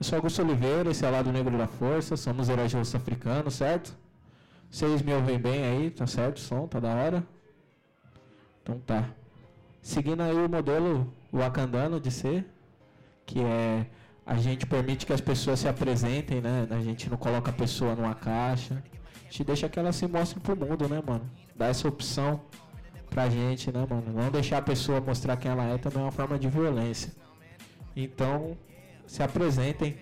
Eu sou Augusto Oliveira, esse é o Lado Negro da Força, somos heróis de africano, certo? Vocês me ouvem bem aí, tá certo? O som, tá da hora? Então tá. Seguindo aí o modelo wakandano de ser, que é a gente permite que as pessoas se apresentem, né? A gente não coloca a pessoa numa caixa. A gente deixa que ela se mostre pro mundo, né, mano? Dá essa opção pra gente, né, mano? Não deixar a pessoa mostrar quem ela é também é uma forma de violência. Então, se apresentem,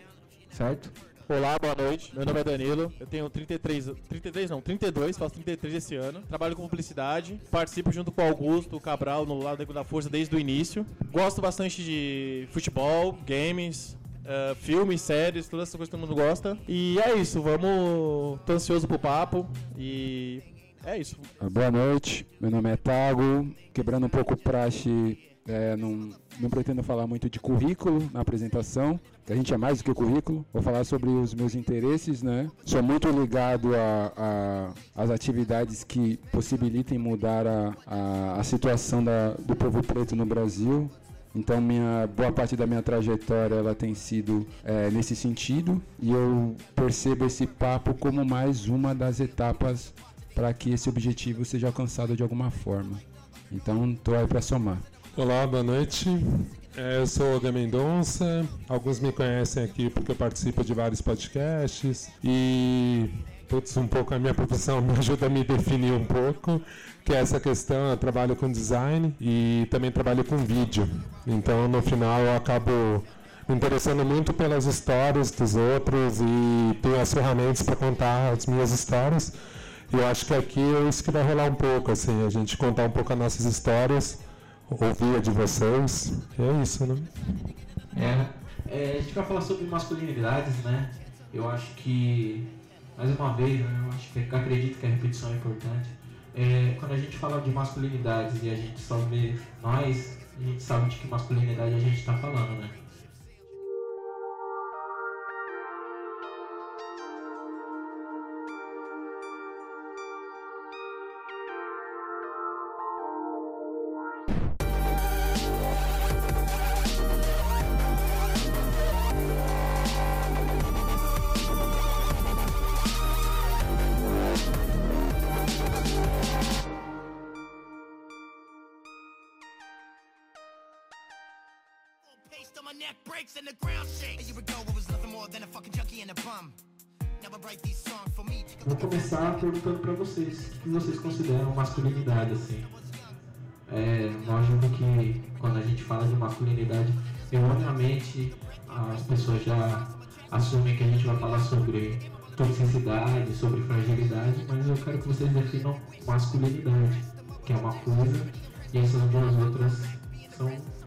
certo? Olá, boa noite. Meu nome é Danilo. Eu tenho 33, 33 não, 32, faço 33 esse ano. Trabalho com publicidade. Participo junto com o Augusto Cabral no lado da Força desde o início. Gosto bastante de futebol, games, Uh, filmes, séries, todas essas coisas que todo mundo gosta. E é isso, vamos. tô ansioso pro papo e é isso. Boa noite, meu nome é Tago, quebrando um pouco o praxe é, não, não pretendo falar muito de currículo na apresentação, que a gente é mais do que currículo. Vou falar sobre os meus interesses, né? Sou muito ligado às atividades que possibilitem mudar a, a, a situação da, do povo preto no Brasil. Então, minha boa parte da minha trajetória ela tem sido é, nesse sentido e eu percebo esse papo como mais uma das etapas para que esse objetivo seja alcançado de alguma forma. Então, estou aí para somar. Olá, boa noite. É, eu sou o Mendonça. Alguns me conhecem aqui porque eu participo de vários podcasts e putz, um pouco a minha profissão me ajuda a me definir um pouco, que é essa questão, eu trabalho com design e também trabalho com vídeo. Então, no final, eu acabo me interessando muito pelas histórias dos outros e tenho as ferramentas para contar as minhas histórias. E eu acho que aqui é isso que vai rolar um pouco, assim, a gente contar um pouco as nossas histórias ouvir a de vocês. É isso, né? É, é, a gente vai falar sobre masculinidades, né? Eu acho que, mais uma vez, né, eu acho que acredito que a repetição é importante. É, quando a gente fala de masculinidades e a gente só vê nós, a gente sabe de que masculinidade a gente está falando, né? Vou começar perguntando para vocês o que vocês consideram masculinidade assim. É lógico que quando a gente fala de masculinidade, erroneamente as pessoas já assumem que a gente vai falar sobre toxicidade, sobre fragilidade, mas eu quero que vocês definam masculinidade, que é uma coisa, e essas duas outras são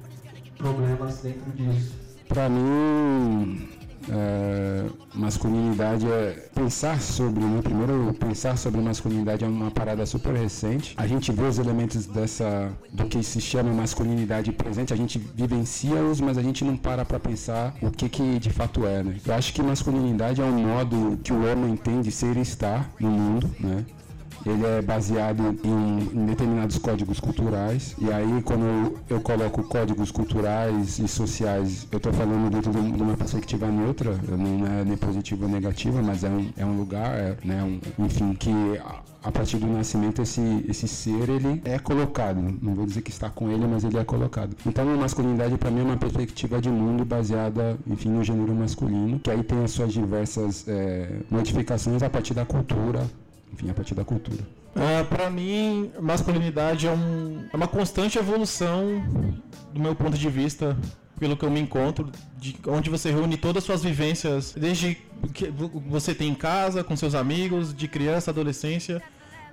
problemas dentro disso. Para mim, é, masculinidade é pensar sobre, né? Primeiro, pensar sobre masculinidade é uma parada super recente. A gente vê os elementos dessa do que se chama masculinidade presente, a gente vivencia-os, mas a gente não para para pensar o que que de fato é, né? Eu acho que masculinidade é um modo que o homem tem de ser e estar no mundo, né? Ele é baseado em, em, determinados códigos culturais. E aí, quando eu, eu, coloco códigos culturais e sociais, eu estou falando dentro de, de, uma perspectiva neutra, não é nem positiva ou negativa, mas é um, é um lugar, é, né, um, enfim, que a, partir do nascimento esse, esse ser ele é colocado. Não vou dizer que está com ele, mas ele é colocado. Então, a masculinidade para mim é uma perspectiva de mundo baseada, enfim, no gênero masculino, que aí tem as suas diversas é, modificações a partir da cultura, enfim, a partir da cultura. Ah, para mim, masculinidade é, um, é uma constante evolução do meu ponto de vista, pelo que eu me encontro, de onde você reúne todas as suas vivências, desde que você tem em casa, com seus amigos, de criança, adolescência,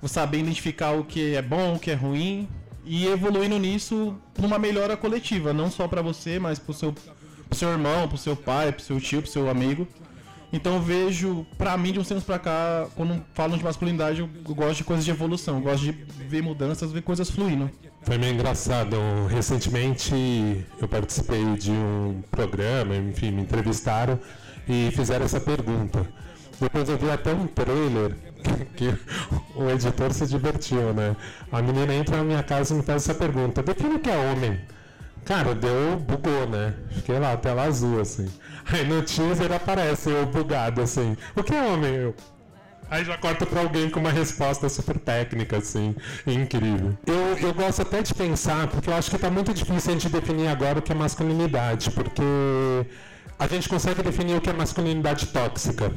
saber identificar o que é bom, o que é ruim, e evoluindo nisso para uma melhora coletiva, não só para você, mas para o seu, pro seu irmão, para o seu pai, para o seu tio, para o seu amigo. Então eu vejo, pra mim, de uns tempos pra cá, quando falam de masculinidade, eu gosto de coisas de evolução, eu gosto de ver mudanças, ver coisas fluindo. Foi meio engraçado. Recentemente eu participei de um programa, enfim, me entrevistaram e fizeram essa pergunta. Depois eu vi até um trailer que, o editor se divertiu, né? A menina entra na minha casa e me faz essa pergunta: define o que é homem. Cara, deu, bugou, né? Fiquei lá, tela azul, assim. Aí no teaser aparece eu bugado assim. O que é homem? Eu. Aí já corta pra alguém com uma resposta super técnica, assim, incrível. Eu, eu gosto até de pensar, porque eu acho que tá muito difícil a gente definir agora o que é masculinidade, porque a gente consegue definir o que é masculinidade tóxica.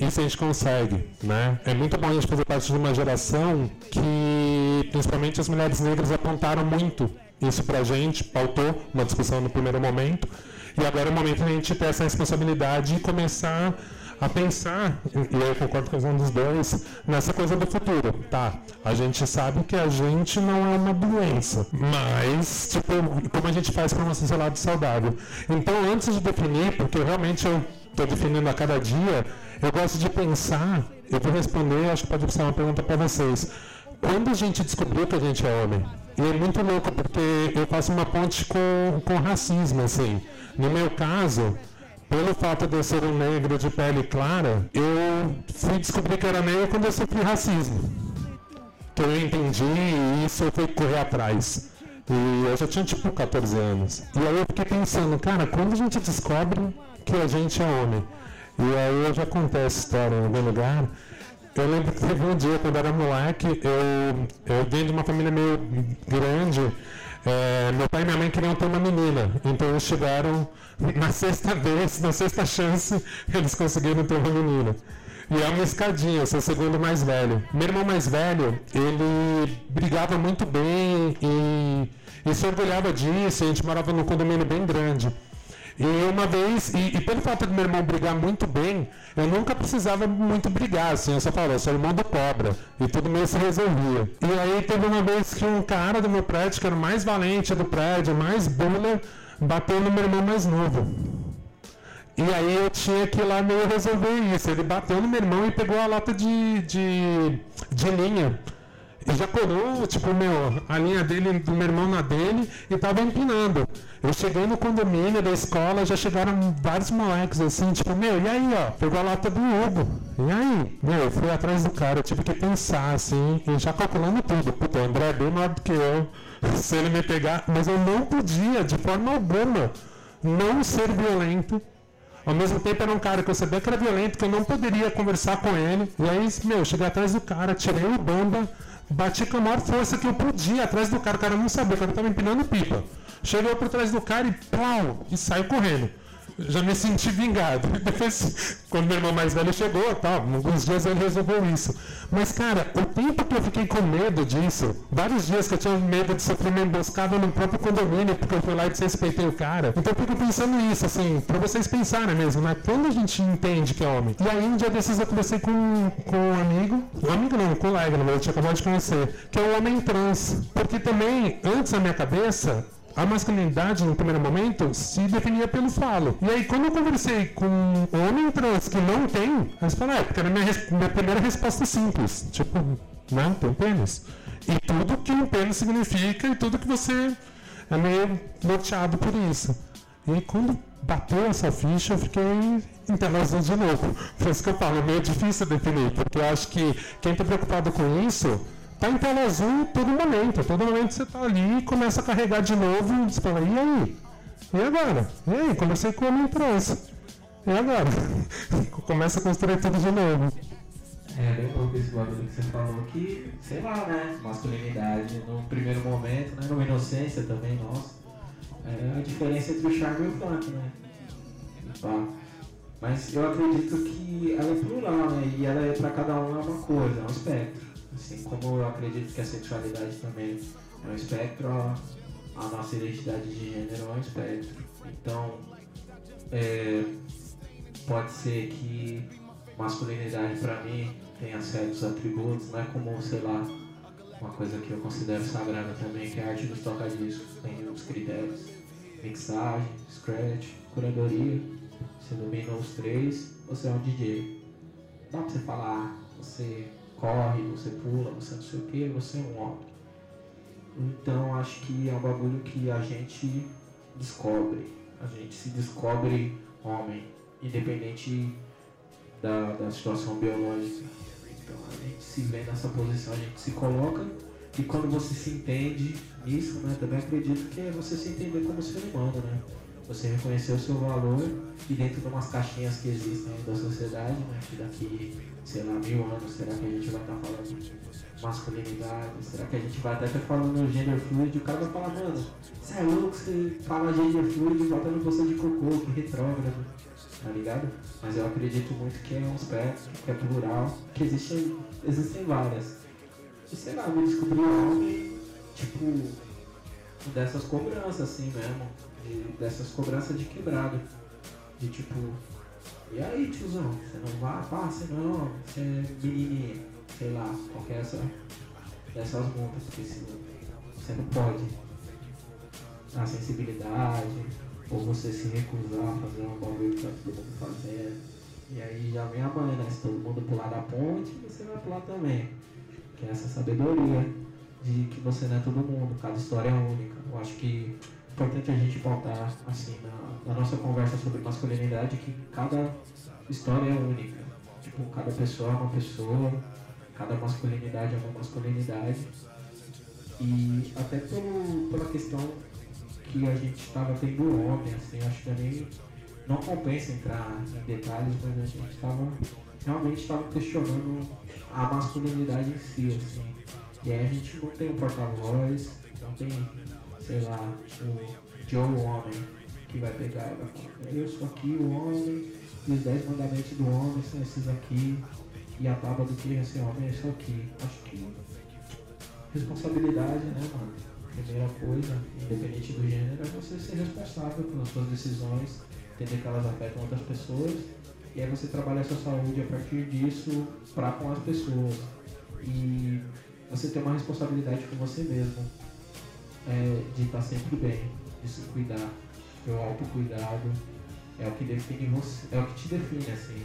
Isso a gente consegue, né? É muito bom a gente fazer parte de uma geração que, principalmente as mulheres negras, apontaram muito isso pra gente, pautou uma discussão no primeiro momento, e agora é o momento de a gente ter essa responsabilidade e começar a pensar, e eu concordo com um dos dois, nessa coisa do futuro. Tá, a gente sabe que a gente não é uma doença, mas, tipo, como a gente faz para uma sociedade saudável? Então, antes de definir, porque realmente eu estou definindo a cada dia, eu gosto de pensar, eu vou responder, acho que pode ser uma pergunta para vocês. Quando a gente descobriu que a gente é homem? E é muito louco, porque eu faço uma ponte com, com racismo, assim. No meu caso, pelo fato de eu ser um negro de pele clara, eu fui descobrir que era negro quando eu sofri racismo. Que eu entendi e isso eu fui correr atrás. E eu já tinha tipo 14 anos. E aí eu fiquei pensando, cara, quando a gente descobre que a gente é homem? E aí eu já contei essa história em algum lugar. Eu lembro que teve um dia, quando era moleque, eu, eu vim de uma família meio grande. É, meu pai e minha mãe queriam ter uma menina, então eles chegaram na sexta vez, na sexta chance, eles conseguiram ter uma menina. E é uma escadinha, eu sou o segundo mais velho. Meu irmão mais velho, ele brigava muito bem e, e se orgulhava disso, a gente morava num condomínio bem grande. E uma vez, e, e, pelo fato de meu irmão brigar muito bem, eu nunca precisava muito brigar, assim, eu só falava, eu sou irmão do cobra, e tudo meio se resolvia. E aí teve uma vez que um cara do meu prédio, que era o mais valente do prédio, mais bula, bateu no meu irmão mais novo. E aí eu tinha que ir lá meio resolver isso. Ele bateu no meu irmão e pegou a lata de, de, de linha. E já colou, tipo, meu, a linha dele, do meu irmão na dele, e tava empinando. Eu cheguei no condomínio da escola, já chegaram vários moleques assim, tipo, meu, e aí, ó, pegou a lata do Hugo. E aí? Meu, eu fui atrás do cara, eu tive que pensar, assim, e já calculando tudo. Puta, o André é bem maior do que eu. Se ele me pegar, mas eu não podia, de forma alguma, não ser violento. Ao mesmo tempo era um cara que eu sabia que era violento, que eu não poderia conversar com ele. E aí, meu, cheguei atrás do cara, tirei o bamba, bati com a maior força que eu podia atrás do cara. O cara não sabia, o cara estava empinando pipa. Chegou por trás do cara e plau, e saiu correndo já me senti vingado. Depois, quando meu irmão mais velho chegou, tá, alguns dias ele resolveu isso. Mas, cara, o tempo que eu fiquei com medo disso, vários dias que eu tinha medo de sofrer uma emboscada no próprio condomínio, porque eu fui lá e desrespeitei o cara. Então eu fico pensando nisso, assim, pra vocês pensarem mesmo, né? Quando a gente entende que é homem. E aí, um dia desses eu conversei com, com um amigo, um amigo não, um colega, eu tinha acabado de conhecer, que é um homem trans. Porque também, antes na minha cabeça, a masculinidade, no primeiro momento, se definia pelo falo. E aí, quando eu conversei com um homem trans que não tem, eles falaram, é, porque era minha, minha primeira resposta simples. Tipo, não, tem pênis. E tudo que um pênis significa e tudo que você é meio norteado por isso. E aí, quando bateu essa ficha, eu fiquei internazão de novo. Por isso que eu falo, é meio difícil definir, porque eu acho que quem está preocupado com isso Tá em tela azul todo momento. Todo momento você tá ali e começa a carregar de novo. Você fala, e aí? E agora? E aí? Comecei com a minha trans. E agora? começa a construir tudo de novo. É bem louco esse bagulho que você falou que, sei lá, né? Masculinidade no primeiro momento, né? Numa inocência também, nossa. É a diferença entre o charme e o funk, né? Tá. Mas eu acredito que ela é plural, né? E ela é pra cada um é uma coisa, é um espectro. Assim como eu acredito que a sexualidade também é um espectro, a, nossa identidade de gênero é um espectro. Então, é, pode ser que masculinidade para mim tenha certos atributos, não é como, sei lá, uma coisa que eu considero sagrada também, que é a arte dos tocadiscos. Tem os critérios, mixagem, scratch, curadoria. Você domina os três, você é um DJ. Dá pra você falar, você corre, você pula, você não sei o que, você é um homem. Então acho que é um bagulho que a gente descobre. A gente se descobre homem, independente da, da situação biológica. Então a gente se vê nessa posição, a gente se coloca e quando você se entende nisso, né, também acredito que é você se entender como ser humano, né? Você reconhecer o seu valor e dentro de umas caixinhas que existem da sociedade, né? Que daqui, sei lá, mil anos, será que a gente vai estar tá falando masculinidade? Será que a gente vai até estar falando gênero fluido e o cara vai falar, mano, você é louco, você fala gênero fluido e bota no bolsa de cocô, que retrógrado, tá ligado? Mas eu acredito muito que é um aspecto, que é plural, que existem, existem várias. E sei lá, me descobri homem, tipo, dessas cobranças assim mesmo, de, dessas cobranças de quebrado. De tipo, e aí tiozão, você não vai, passa não, você é menininha, sei lá, qualquer essa, dessas multas, porque se você não pode. A sensibilidade, ou você se recusar a fazer um bagulho que tá todo mundo fazendo. E aí já vem a mãe, né? Se todo mundo pular da ponte, você vai pular também. Que é essa sabedoria de que você não é todo mundo, cada história é única. Eu acho que importante a gente pautar assim na, na nossa conversa sobre masculinidade que cada história é única. Tipo, cada pessoa é uma pessoa, cada masculinidade é uma masculinidade. E até pelo, pela questão que a gente estava tendo ontem, assim, acho que nem não compensa entrar em detalhes, mas a gente estava realmente estava questionando a masculinidade em si, assim. E aí a gente não tem um porta-voz, não tem, sei lá, o Joe Homem que vai pegar e vai falar, eu sou aqui o homem, e os dez mandamentos do homem são esses aqui, e a tábua do que esse homem é isso aqui. Acho que responsabilidade, né, mano? Primeira coisa, independente do gênero, é você ser responsável pelas suas decisões, entender que elas afetam outras pessoas, e aí você trabalha a sua saúde a partir disso para com as pessoas. E você ter uma responsabilidade com você mesmo, é, de estar sempre bem, de se cuidar. O autocuidado é o que define você, é o que te define, assim.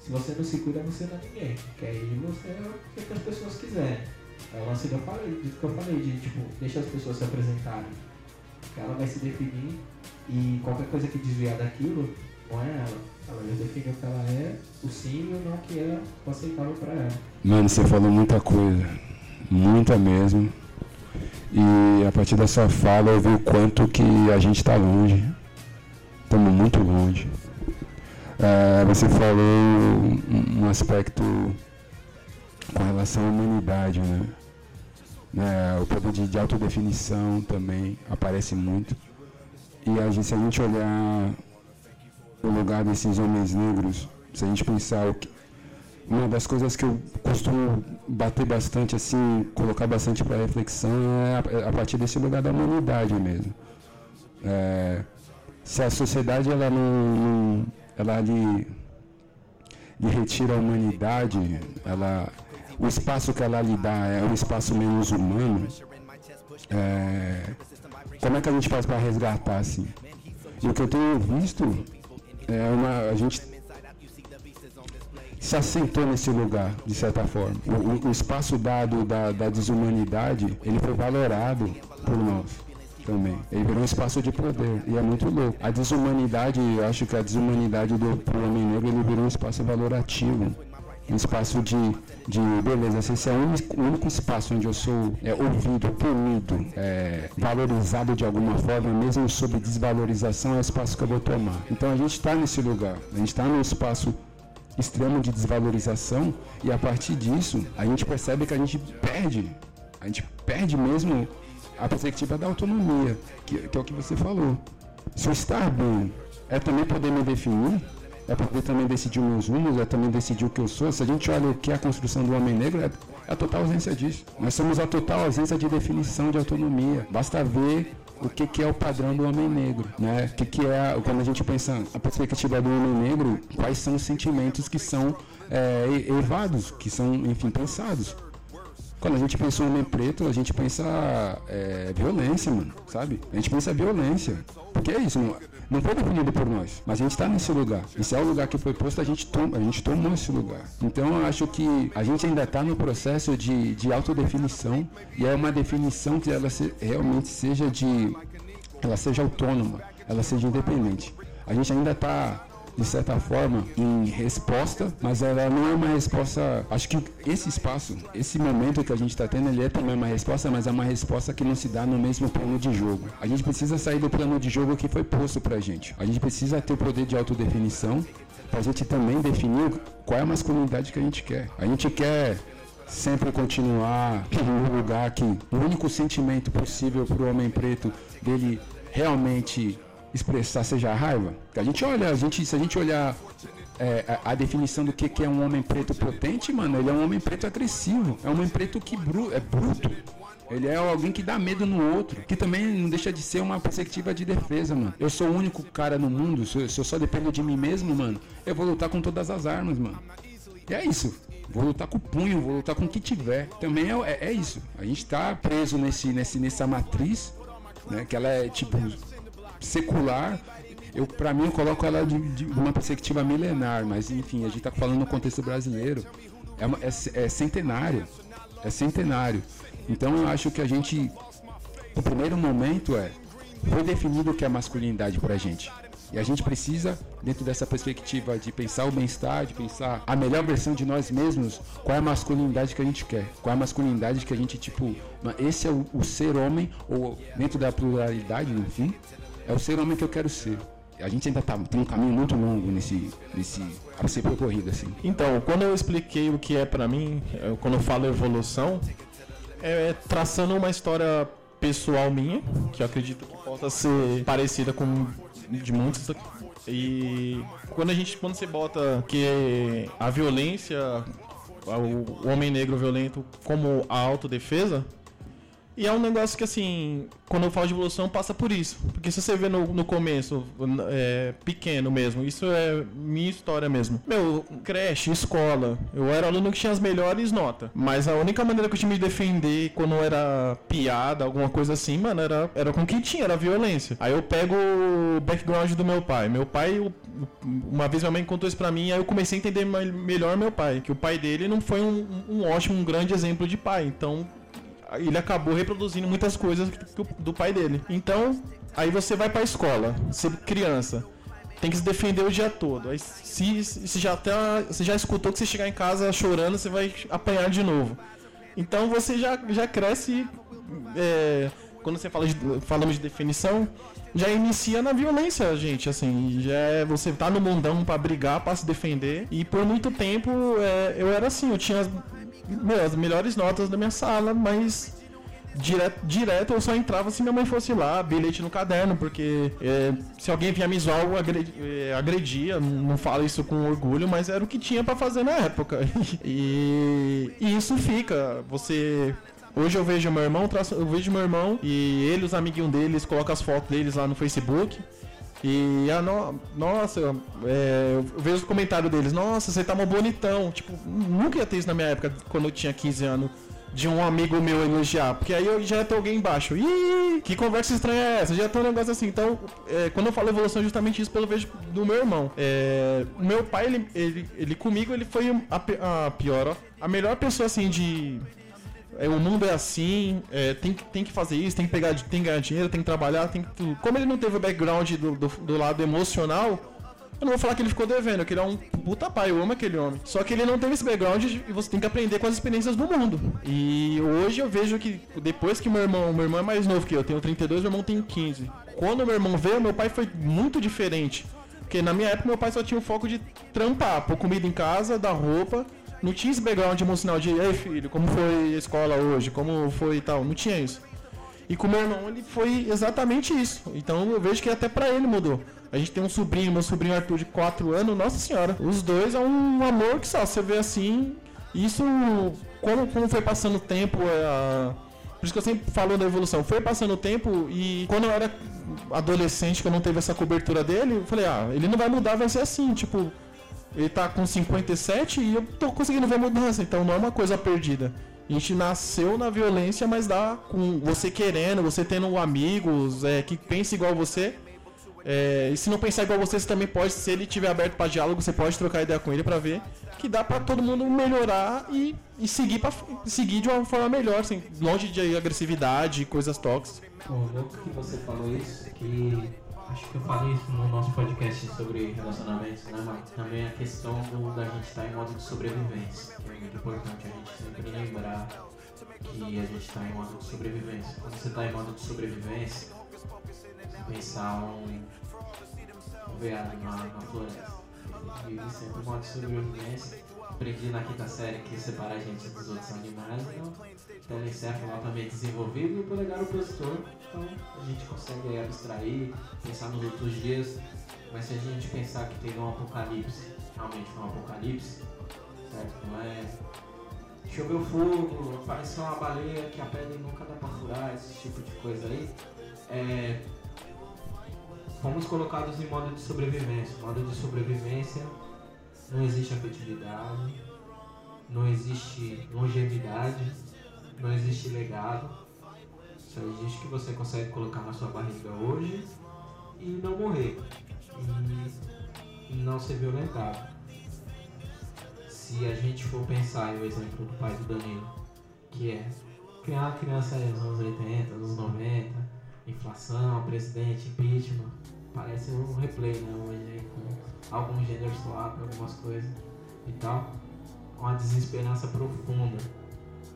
Se você não se cuida, você não é ninguém. Porque aí você é o que as pessoas quiserem. É o lance que eu falei, que eu falei, de tipo, deixa as pessoas se apresentarem. Porque ela vai se definir e qualquer coisa que desviar daquilo, não é ela. Ela já o que ela é, o sim e o não que é aceitável para ela. Mano, você falou muita coisa. Muita mesmo. E a partir da sua fala eu vi o quanto que a gente está longe. Estamos muito longe. É, você falou um, aspecto com relação à humanidade, né? né? O poder de, de autodefinição também aparece muito. E a gente, se a gente olhar o lugar desses homens negros, se a gente pensar o que, uma das coisas que eu costumo bater bastante, assim, colocar bastante para reflexão é a, é a, partir desse lugar da humanidade mesmo. É, se a sociedade ela não, não ela lhe, lhe retira a humanidade, ela, o espaço que ela lhe dá é um espaço menos humano, é, como é que a gente faz para resgatar assim? E o que eu tenho visto é uma, a gente se assentou nesse lugar, de certa forma. O, o espaço dado da, da, desumanidade, ele foi valorado por nós também. Ele virou um espaço de poder e é muito louco. A desumanidade, eu acho que a desumanidade do homem negro, ele virou um espaço valorativo. Um espaço de, de beleza, esse é o único, o único espaço onde eu sou é, ouvido, punido, é, valorizado de alguma forma, mesmo sob desvalorização, é o espaço que eu vou tomar. Então a gente está nesse lugar, a gente está num espaço extremo de desvalorização e a partir disso a gente percebe que a gente perde, a gente perde mesmo a perspectiva da autonomia, que, que é o que você falou. Se eu estar bem é também poder me definir, é poder também decidir meus rumos, é também decidir o que eu sou. Se a gente olha o que é a construção do homem negro, é, é a total ausência disso. Nós somos a total ausência de definição de autonomia. Basta ver o que, que é o padrão do homem negro, né? O que, que é, quando a gente pensa a perspectiva do homem negro, quais são os sentimentos que são é, evados, que são, enfim, pensados. Quando a gente pensa em homem preto, a gente pensa é, violência, mano, sabe? A gente pensa violência. Porque é isso, não, não foi definido por nós, mas a gente está nesse lugar. Esse é o lugar que foi posto, a gente, toma, a gente tomou esse lugar. Então eu acho que a gente ainda está no processo de, de autodefinição e é uma definição que ela se, realmente seja de. ela seja autônoma, ela seja independente. A gente ainda está de certa forma, em resposta, mas ela não é uma resposta. Acho que esse espaço, esse momento que a gente está tendo, ele é também uma resposta, mas é uma resposta que não se dá no mesmo plano de jogo. A gente precisa sair do plano de jogo que foi posto pra gente. A gente precisa ter o poder de autodefinição pra gente também definir qual é a masculinidade que a gente quer. A gente quer sempre continuar no lugar que o único sentimento possível para o homem preto dele realmente expressar seja a raiva. A gente olha, a gente, se a gente olhar é, a, a, definição do que, que é um homem preto potente, mano, ele é um homem preto agressivo, é um homem preto que bru, é bruto. Ele é alguém que dá medo no outro, que também não deixa de ser uma perspectiva de defesa, mano. Eu sou o único cara no mundo, se eu, se eu só dependo de mim mesmo, mano, eu vou lutar com todas as armas, mano. E é isso. Vou lutar com o punho, vou lutar com o que tiver. Também é, é, é isso. A gente tá preso nesse, nesse, nessa matriz, né? Que ela é tipo secular. Eu, para mim, eu coloco ela de, de, uma perspectiva milenar, mas enfim, a gente tá falando no contexto brasileiro. É, uma, é, é centenário. É centenário. Então eu acho que a gente. O primeiro momento é. Foi definido o que é masculinidade pra gente. E a gente precisa, dentro dessa perspectiva de pensar o bem-estar, de pensar a melhor versão de nós mesmos, qual é a masculinidade que a gente quer, qual é a masculinidade que a gente, tipo, esse é o, o ser homem, ou dentro da pluralidade, enfim, é o ser homem que eu quero ser. A gente ainda tá, tem um caminho muito longo nesse, nesse a ser percorrido, assim. Então, quando eu expliquei o que é para mim, quando eu falo evolução, é traçando uma história pessoal minha, que eu acredito que possa ser parecida com de muitos e quando a gente quando você bota que a violência o homem negro violento como a autodefesa e é um negócio que, assim, quando eu falo de evolução, passa por isso. Porque se você vê no, no começo, é, pequeno mesmo, isso é minha história mesmo. Meu, creche, escola, eu era aluno que tinha as melhores notas. Mas a única maneira que eu tinha de me defender quando era piada, alguma coisa assim, mano, era, era com o que tinha, era violência. Aí eu pego o background do meu pai. Meu pai, uma vez minha mãe contou isso pra mim, aí eu comecei a entender melhor meu pai. Que o pai dele não foi um, um ótimo, um grande exemplo de pai. Então, ele acabou reproduzindo muitas coisas do pai dele. Então, aí você vai pra escola, você criança, tem que se defender o dia todo. Aí se, se já tá, você já escutou que você chegar em casa chorando, você vai apanhar de novo. Então você já, já cresce. É, quando você fala de, falamos de definição, já inicia na violência, gente. Assim, já é, você tá no mundão para brigar, para se defender. E por muito tempo é, eu era assim, eu tinha meu, as melhores notas da minha sala, mas direto, direto eu só entrava se minha mãe fosse lá, bilhete no caderno, porque é, se alguém vinha me zoar, eu agredia, é, agredia, não falo isso com orgulho, mas era o que tinha para fazer na época. e, e, isso fica, você... Hoje eu vejo meu irmão, eu vejo meu irmão e ele, os amiguinhos deles, colocam as fotos deles lá no Facebook. E a no, nossa, é, eu vejo os comentários deles, nossa, você tá mó bonitão. Tipo, nunca ia ter isso na minha época, quando eu tinha 15 anos, de um amigo meu elogiar. Porque aí eu já ia ter alguém embaixo. Ih, que conversa estranha é essa? Já tem um negócio assim. Então, é, quando eu falo evolução, é justamente isso pelo vejo do meu irmão. É, meu pai, ele, ele, ele comigo, ele foi a, a pior, ó. A melhor pessoa assim de é, o mundo é assim, é, tem, tem que fazer isso, tem que pegar, tem que ganhar dinheiro, tem que trabalhar, tem que. Como ele não teve o background do, do, do, lado emocional, eu não vou falar que ele ficou devendo, que ele é um puta pai, eu amo aquele homem. Só que ele não teve esse background e você tem que aprender com as experiências do mundo. E hoje eu vejo que depois que meu irmão, meu irmão é mais novo que eu, eu tenho 32, meu irmão tem 15. Quando meu irmão veio, meu pai foi muito diferente. Porque na minha época meu pai só tinha o foco de trampar, pôr comida em casa, dar roupa não tinha esse background emocional de, ei filho, como foi a escola hoje, como foi e tal. Não tinha isso. E com o meu irmão, ele foi exatamente isso. Então eu vejo que até pra ele mudou. A gente tem um sobrinho, meu sobrinho Arthur de 4 anos, nossa senhora. Os dois é um amor que só você vê assim. Isso, como, como foi passando o tempo, é, por isso que eu sempre falo da evolução. Foi passando o tempo e quando eu era adolescente, que eu não teve essa cobertura dele, eu falei, ah, ele não vai mudar, vai ser assim, tipo, ele tá com 57 e eu tô conseguindo ver mudança, então não é uma coisa perdida. A gente nasceu na violência, mas dá com você querendo, você tendo amigos é, que pensam igual você. É, e se não pensar igual você, você também pode, se ele tiver aberto para diálogo, você pode trocar ideia com ele para ver que dá para todo mundo melhorar e, e seguir, pra, seguir de uma forma melhor, assim, longe de agressividade e coisas tóxicas. Pô, que você falou isso, que acho que eu falei isso no nosso podcast sobre relacionamentos, né, mas também a questão do, da gente estar em modo de sobrevivência. Que é muito importante a gente sempre lembrar que a gente está em modo de sobrevivência. Quando você está em modo de sobrevivência, você pensar um, um veado na, na floresta. Ele vive sempre em modo de sobrevivência. Aprendi na quinta série que separar a gente dos outros animais, então telecéfalo altamente desenvolvido e o polegar opositor. Então a gente consegue abstrair, pensar nos outros dias, mas se a gente pensar que teve um apocalipse, realmente um apocalipse, certo? Não é choveu fogo, apareceu uma baleia que a pele nunca dá pra furar, esse tipo de coisa aí. É, fomos colocados em modo de sobrevivência. Modo de sobrevivência não existe afetividade, não existe longevidade, não existe legado. Só existe que você consegue colocar na sua barriga hoje e não morrer. E não ser violentado. Se a gente for pensar em o exemplo do pai do Danilo, que é criar uma criança nos anos 80, anos 90, inflação, presidente, impeachment, parece um replay, né? Hoje aí com algum gênero swap, algumas coisas e tal. Uma desesperança profunda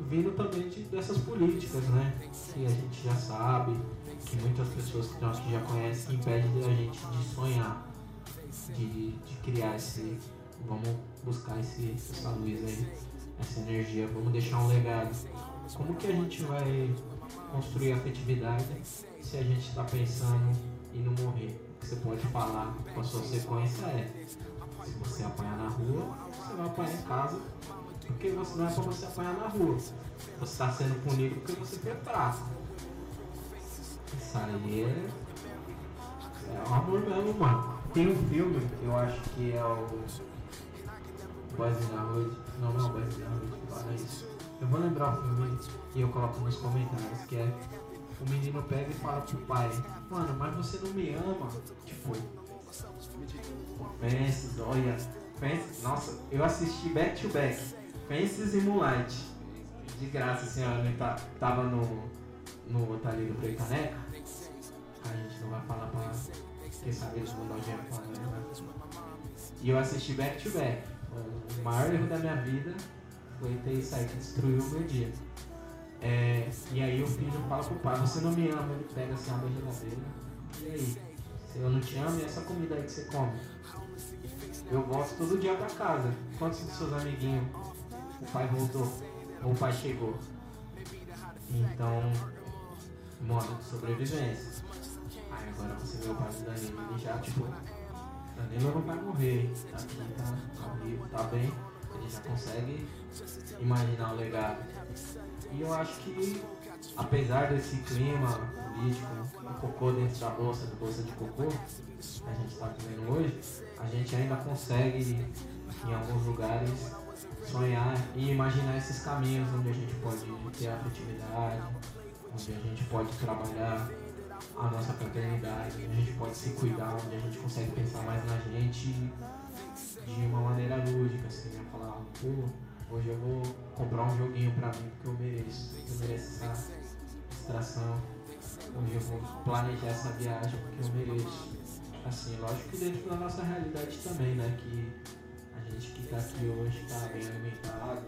vindo também de, dessas políticas, né? Que a gente já sabe, que muitas pessoas que aqui já conhecem, impedem a gente de sonhar, de, de criar esse. Vamos buscar esse, essa luz aí, essa energia, vamos deixar um legado. Como que a gente vai construir afetividade se a gente está pensando em não morrer? Você pode falar com a sua sequência é: se você apanhar na rua, você vai apanhar em casa porque você não é pra você apanhar na rua. Você está sendo punido porque você foi fraco. Isso aí é. É um amor mesmo, mano. Tem um filme que eu acho que é o. Boys in the Hood. Não, não, Boys in the Hood, fala isso. Eu vou lembrar o filme e eu coloco nos comentários, que é. O menino pega e fala pro pai, mano, mas você não me ama. Que foi? Fences, olha. Fences, nossa, eu assisti back to back. Fences e Moonlight. De graça, assim, ó, ele tá, tava no, no do Play Caneca. A gente não vai falar pra quem sabe eles vão dar o dinheiro pra né? E eu assisti back to back. O maior erro da minha vida foi ter isso aí que destruiu o meu dia. É, e aí o filho fala pro pai, você não me ama, ele pega assim, a geladeira. E aí? Se eu não te amo, e essa comida aí que você come? Eu volto todo dia pra casa. Quantos dos seus amiguinhos o pai voltou? Ou o pai chegou? Então, modo de sobrevivência. Aí agora você vê o pai do Danilo, ele já tipo, Danilo não vai morrer, tá aqui, tá, tá vivo, tá bem, ele já consegue imaginar o legado. E eu acho que, apesar desse clima político, do cocô dentro da bolsa, do bolsa de cocô, que a gente está vivendo hoje, a gente ainda consegue, em alguns lugares, sonhar e imaginar esses caminhos onde a gente pode ter afetividade, onde a gente pode trabalhar a nossa paternidade, onde a gente pode se cuidar, onde a gente consegue pensar mais na gente de uma maneira lúdica, assim, né? Falar, pô, hoje eu vou comprar um joguinho pra mim porque eu mereço, eu mereço essa distração, hoje eu vou planejar essa viagem porque eu mereço. Assim, lógico que dentro da nossa realidade também, né? Que a gente que tá aqui hoje tá bem alimentado,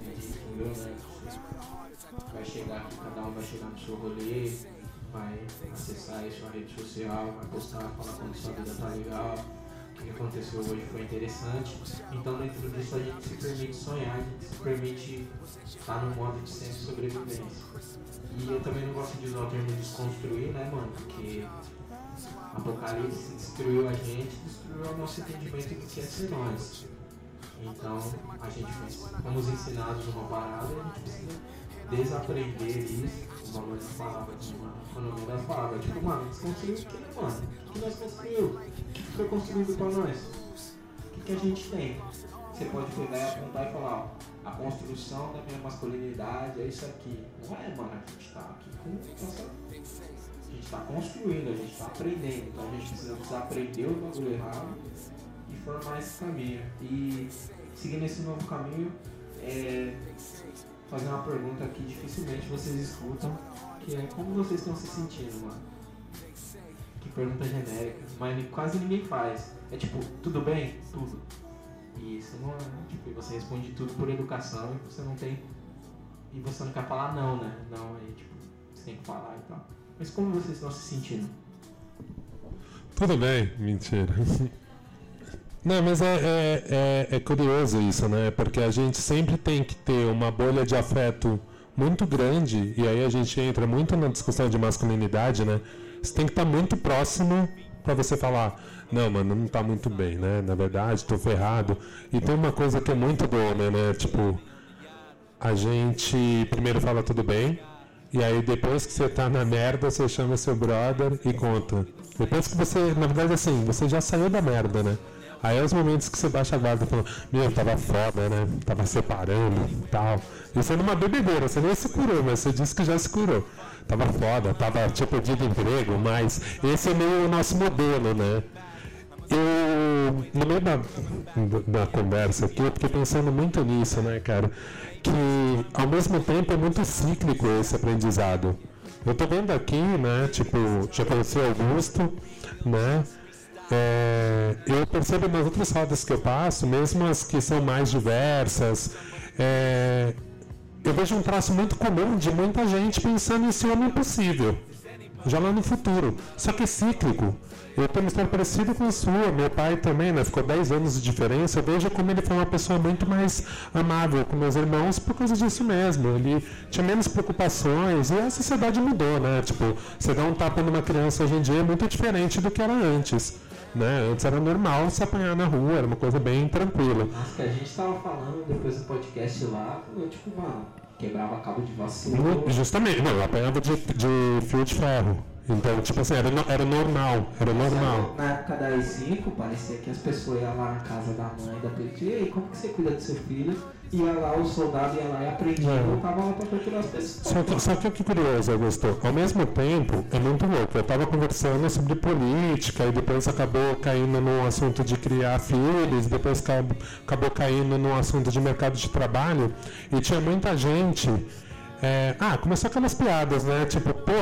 acredito eu, né? Vai chegar aqui, cada um vai chegar no seu rolê, vai acessar aí sua rede social, vai postar, falar quando sua vida tá legal, o que aconteceu hoje foi interessante. Então dentro disso a gente se permite sonhar, a gente se permite estar no modo de sempre sobrevivência. E eu também não gosto de usar o termo desconstruir, né, mano? Porque Apocalipse destruiu a gente, destruiu o nosso entendimento do que é ser nós. Então, a gente fomos ensinados uma parada e a gente precisa desaprender isso, o valor das palavras, uma economia das palavras. Tipo, mano, desconstruiu o que, mano? O que nós construímos? Foi construído pra nós? O que, que a gente tem? Você pode pegar e apontar e falar, ó, a construção da minha masculinidade é isso aqui. Não é, mano, a gente tá aqui a gente está construindo, a gente está aprendendo. Então a gente precisa desaprender o bagulho errado e formar esse caminho. E seguindo esse novo caminho, é fazer uma pergunta que dificilmente vocês escutam, que é como vocês estão se sentindo, mano? Pergunta genérica, mas quase ninguém faz. É tipo, tudo bem? Tudo. E isso não é, tipo, você responde tudo por educação e você não tem. E você não quer falar não, né? Não, aí tipo, você tem que falar e tal. Mas como vocês estão se sentindo? Tudo bem, mentira. Não, mas é, é, é, é, curioso isso, né? Porque a gente sempre tem que ter uma bolha de afeto muito grande, e aí a gente entra muito na discussão de masculinidade, né? Você tem que estar muito próximo para você falar, não, mano, não tá muito bem, né? Na verdade, tô ferrado. E tem uma coisa que é muito do homem, né? Tipo, a gente primeiro fala tudo bem, e aí depois que você tá na merda, você chama seu brother e conta. Depois que você, na verdade assim, você já saiu da merda, né? Aí é os momentos que você baixa a guarda e fala, meu, tava foda, né? Tava separando e tal. Isso é numa bebedeira, você nem se curou, mas você disse que já se curou. Tava foda, tava, tinha perdido emprego, mas esse é meio o nosso modelo, né? Eu, no meio da, da conversa aqui, eu fiquei pensando muito nisso, né, cara? Que ao mesmo tempo é muito cíclico esse aprendizado. Eu tô vendo aqui, né, tipo, já conheci Augusto, né? É, eu percebo nas outras rodas que eu passo, mesmo as que são mais diversas, é, eu vejo um traço muito comum de muita gente pensando em ser homem possível, já lá no futuro. Só que é cíclico. Eu tenho uma história parecida com a sua. Meu pai também, né? Ficou 10 anos de diferença. Eu vejo como ele foi uma pessoa muito mais amável com meus irmãos por causa disso mesmo. Ele tinha menos preocupações e a sociedade mudou, né? Tipo, você dá um tapa numa criança hoje em dia é muito diferente do que era antes. Né? Antes era normal se apanhar na rua, era uma coisa bem tranquila. Nossa, que a gente tava falando depois do podcast lá, eu, tipo, mano, quebrava cabo de vassoura. Justamente, não, eu apanhava de, de fio de ferro. Então, tipo assim, era, era normal, era normal. Na época da I5, parecia que as pessoas iam lá na casa da mãe, da pessoa, e aí, como que você cuida do seu filho? Ia lá, o soldado ia lá e aprendia e voltava lá torturar as pessoas. Só que, só que que curioso, Augusto, ao mesmo tempo, é muito louco, eu tava conversando sobre política, e depois acabou caindo no assunto de criar filhos, depois acabou, acabou caindo no assunto de mercado de trabalho, e tinha muita gente... É, ah, começou aquelas piadas, né? Tipo, pô,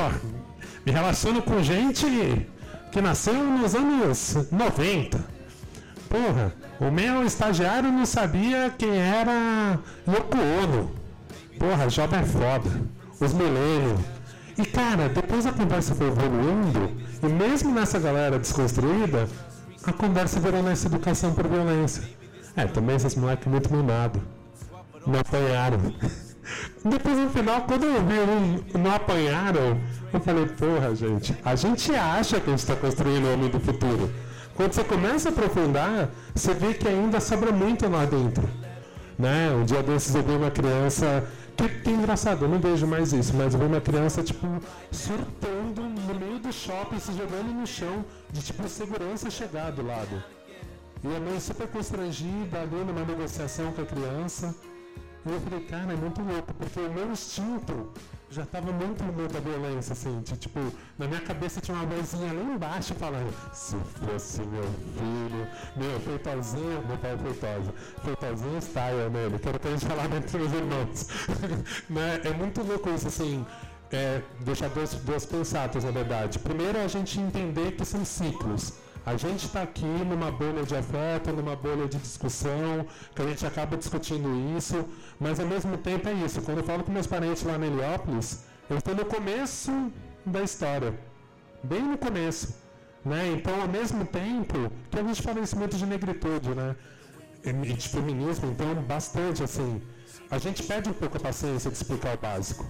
me relaciono com gente que nasceu nos anos 90. Porra, o meu estagiário não sabia quem era Yoko Ono. Porra, jovem é foda. Os milênios. E cara, depois a conversa foi evoluindo, e mesmo nessa galera desconstruída, a conversa virou nessa educação por violência. É, também esses moleques muito mimados. Não apanharam. Depois no final, quando eu vi um não apanharam, eu falei, porra, gente, a gente acha que a gente está construindo o homem do futuro. Quando você começa a aprofundar, você vê que ainda sobra muito lá dentro. Né? Um dia desses eu vi uma criança. Que, que engraçado, eu não vejo mais isso, mas eu vi uma criança, tipo, surtando no meio do shopping, se jogando no chão, de tipo segurança chegar do lado. E a mãe super constrangida, ali numa negociação com a criança. E eu falei, cara, é muito louco, porque o meu instinto já estava muito no meio da violência, assim, de, tipo, na minha cabeça tinha uma vozinha lá embaixo falando, se fosse meu filho, meu, feitozinho, meu pai é feitosa, feitozinho style nele, que era o que a gente falava entre os irmãos. né? É muito louco isso, assim, é, deixar duas, duas pensadas, na verdade. Primeiro, a gente entender que são ciclos. A gente está aqui numa bolha de afeto, numa bolha de discussão, que a gente acaba discutindo isso, mas ao mesmo tempo é isso. Quando eu falo com meus parentes lá na Heliópolis, eu estou no começo da história, bem no começo. Né? Então, ao mesmo tempo, que a gente fala isso muito de negritude, né? E de feminismo, então, bastante assim. A gente perde um pouco a paciência de explicar o básico.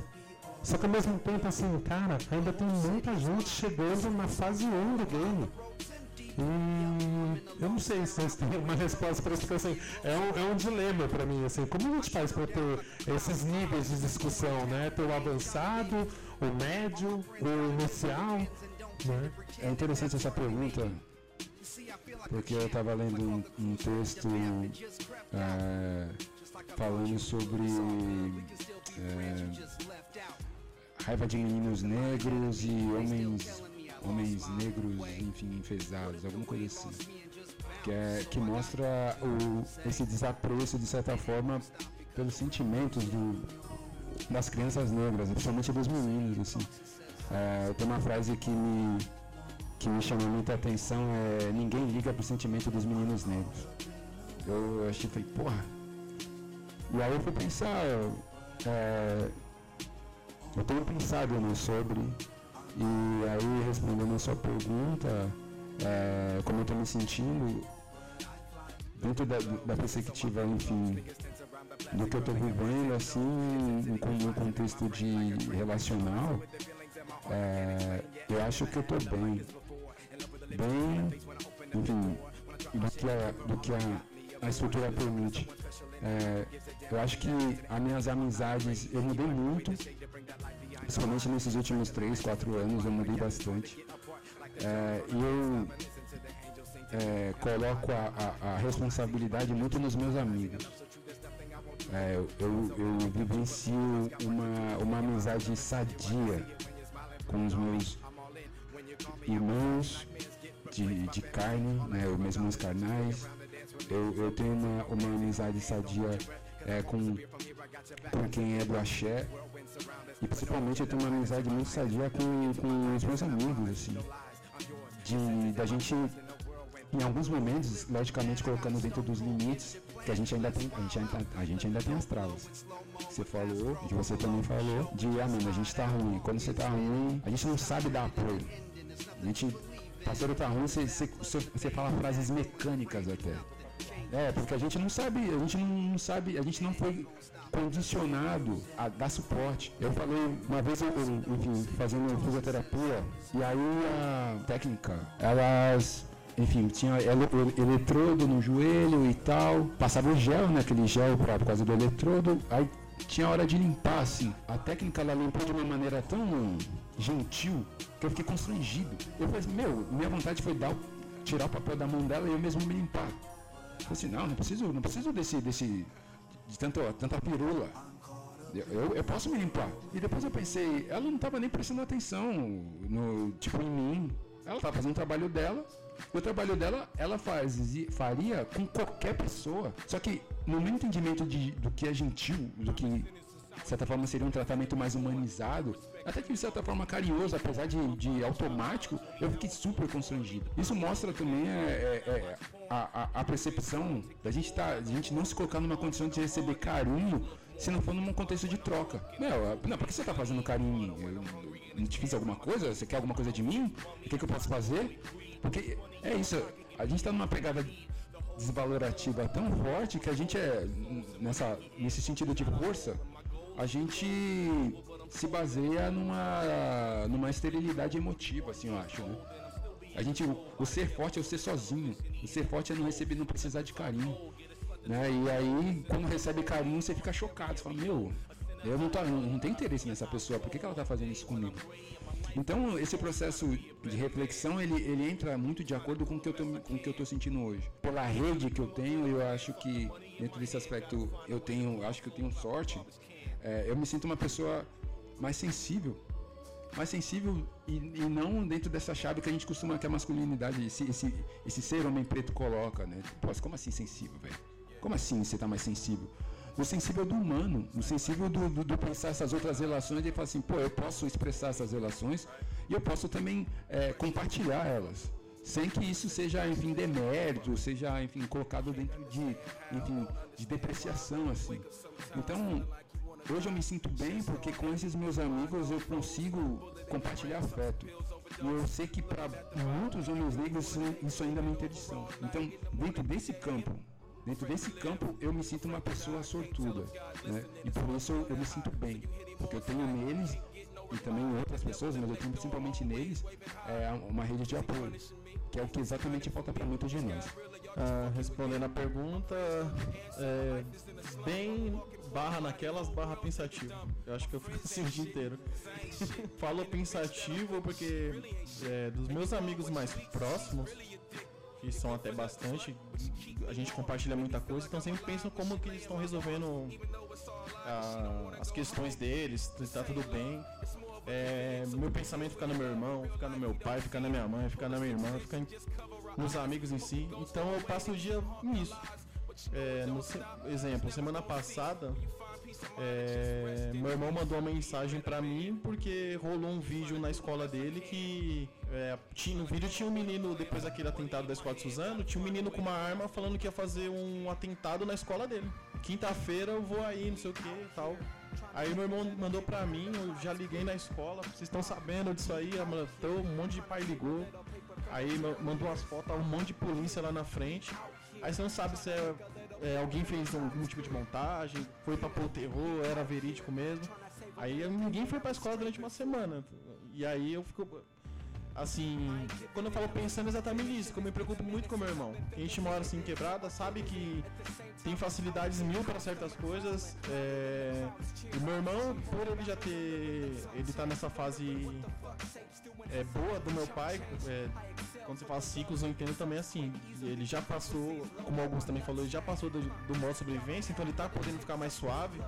Só que ao mesmo tempo, assim, cara, ainda tem muita gente chegando na fase 1 do game. Hum, eu não sei se vocês têm uma resposta para isso, porque assim, é um, é um dilema para mim, assim, como a gente faz para ter esses níveis de discussão, né? Ter o avançado, o médio, o inicial, né? É interessante essa pergunta, porque eu estava lendo um, um texto é, falando sobre é, raiva de meninos negros e homens homens negros, enfim, enfesados, alguma coisa assim. Que, é, que mostra o, esse desapreço, de certa forma, pelos sentimentos do, das crianças negras, principalmente dos meninos, assim. É, tem uma frase que me, que me chama muita atenção é ninguém liga pro sentimento dos meninos negros. Eu achei, falei, porra. E aí eu fui pensar, é, eu tenho pensado né, sobre, e aí respondendo a sua pergunta, é, como eu estou me sentindo, dentro da, da perspectiva, enfim, do que eu estou vivendo, assim, no contexto de relacional, é, eu acho que eu estou bem. Bem, enfim, do que a, do que a, a estrutura permite. É, eu acho que as minhas amizades, eu mudei muito, principalmente nesses últimos 3, 4 anos, eu mudei bastante. É, e eu é, coloco a, a, a, responsabilidade muito nos meus amigos. É, eu, eu vivencio uma, uma amizade sadia com os meus irmãos de, de carne, né, os meus irmãos carnais. Eu, eu tenho uma, uma amizade sadia é, com, com quem é do axé. E principalmente eu tenho uma amizade muito sadia com, com os meus amigos, assim. De, da gente em alguns momentos, logicamente colocando dentro dos limites, que a gente ainda tem, a gente ainda, a gente ainda tem as travas. Você falou, que você também falou, de ah, mano, a gente tá ruim. Quando você tá ruim, a gente não sabe dar apoio. A gente, parceiro tá ruim, você, você, você fala frases mecânicas até. É, porque a gente não sabe, a gente não sabe, a gente não foi condicionado a dar suporte. Eu falei, uma vez eu, enfim, fazendo fisioterapia, e aí a técnica, elas enfim, tinha eletrodo no joelho e tal. Passava o gel, né? Aquele gel pra, por causa do eletrodo. Aí tinha hora de limpar, assim. A técnica ela limpou de uma maneira tão gentil que eu fiquei constrangido. Eu falei, meu, minha vontade foi dar, tirar o papel da mão dela e eu mesmo me limpar. Eu falei assim, não, não preciso, não preciso desse, desse de tanto, tanta pirula. Eu, eu, posso me limpar. E depois eu pensei, ela não estava nem prestando atenção no, tipo, em mim. Ela estava fazendo o trabalho dela, o trabalho dela, ela faz, faria com qualquer pessoa. Só que no meu entendimento de, do que é gentil, do que de certa forma seria um tratamento mais humanizado, até que de certa forma carinhoso, apesar de, de automático, eu fiquei super constrangido. Isso mostra também é, é, é a, a, percepção da gente, tá, a gente não se colocar numa condição de receber carinho se não for num contexto de troca. Meu, não, por que você tá fazendo carinho? Eu, não te fiz alguma coisa? Você quer alguma coisa de mim? O que, que eu posso fazer? Porque é isso, a gente está numa pegada desvalorativa tão forte que a gente é, nessa, nesse sentido de força, a gente se baseia numa, numa esterilidade emotiva, assim, eu acho, né? A gente, o ser forte é o ser sozinho. O ser forte é não receber, não precisar de carinho. Né? E aí, quando recebe carinho, você fica chocado. Você fala, meu, eu não, tô, não tenho interesse nessa pessoa, por que, que ela está fazendo isso comigo? Então, esse processo de reflexão, ele, ele entra muito de acordo com o que eu tô, com o que eu tô sentindo hoje. Pela rede que eu tenho, eu acho que dentro desse aspecto eu tenho, acho que eu tenho sorte. É, eu me sinto uma pessoa mais sensível, mais sensível e, e, não dentro dessa chave que a gente costuma que a masculinidade, esse, esse, esse ser homem preto coloca, né? Pô, como assim sensível, velho? Como assim você tá mais sensível? no sensível do humano, no sensível do, do, do pensar essas outras relações e falar assim, pô, eu posso expressar essas relações e eu posso também é, compartilhar elas. Sem que isso seja, enfim, demérito, seja, enfim, colocado dentro de, enfim, de depreciação, assim. Então, hoje eu me sinto bem porque com esses meus amigos eu consigo compartilhar afeto. E eu sei que para muitos homens negros isso ainda é uma interdição. Então, dentro desse campo, Dentro desse campo eu me sinto uma pessoa sortuda, né? E por isso eu, me sinto bem, porque eu tenho neles e também em outras pessoas, mas eu tenho principalmente neles é, uma rede de apoio, que é o que exatamente falta para muitos de nós. Ah, respondendo a pergunta, é, bem barra naquelas, barra pensativo. Eu acho que eu fico assim o dia inteiro. Falo pensativo porque é, dos meus amigos mais próximos, que são até bastante, a gente compartilha muita coisa, então sempre pensam como que eles estão resolvendo ah, as questões deles, se tá tudo bem. É, meu pensamento fica no meu irmão, fica no meu pai, fica na minha mãe, fica na minha irmã, fica nos amigos em si. Então eu passo o dia nisso. É, no, exemplo, semana passada, é, meu irmão mandou uma mensagem para mim porque rolou um vídeo na escola dele que É, tinha, no vídeo tinha um menino, depois daquele atentado da escola de Suzano, tinha um menino com uma arma falando que ia fazer um atentado na escola dele. Quinta-feira eu vou aí, não sei o que e tal. Aí meu irmão mandou pra mim, eu já liguei na escola, vocês estão sabendo disso aí? Então, um monte de pai ligou. Aí mandou as fotos, um monte de polícia lá na frente. Aí você não sabe se é, é, alguém fez algum tipo de montagem, foi pra pôr terror, era verídico mesmo. Aí ninguém foi pra escola durante uma semana. E aí eu fico assim, quando eu falo pensando exatamente nisso, que eu me preocupo muito com meu irmão. A gente mora assim quebrada, sabe que tem facilidades mil para certas coisas. É... O meu irmão, por ele já ter. Ele tá nessa fase é, boa do meu pai, é, quando você fala ciclos, eu entendo também assim. Ele já passou, como alguns também falou, ele já passou do, do modo sobrevivência, então ele tá podendo ficar mais suave.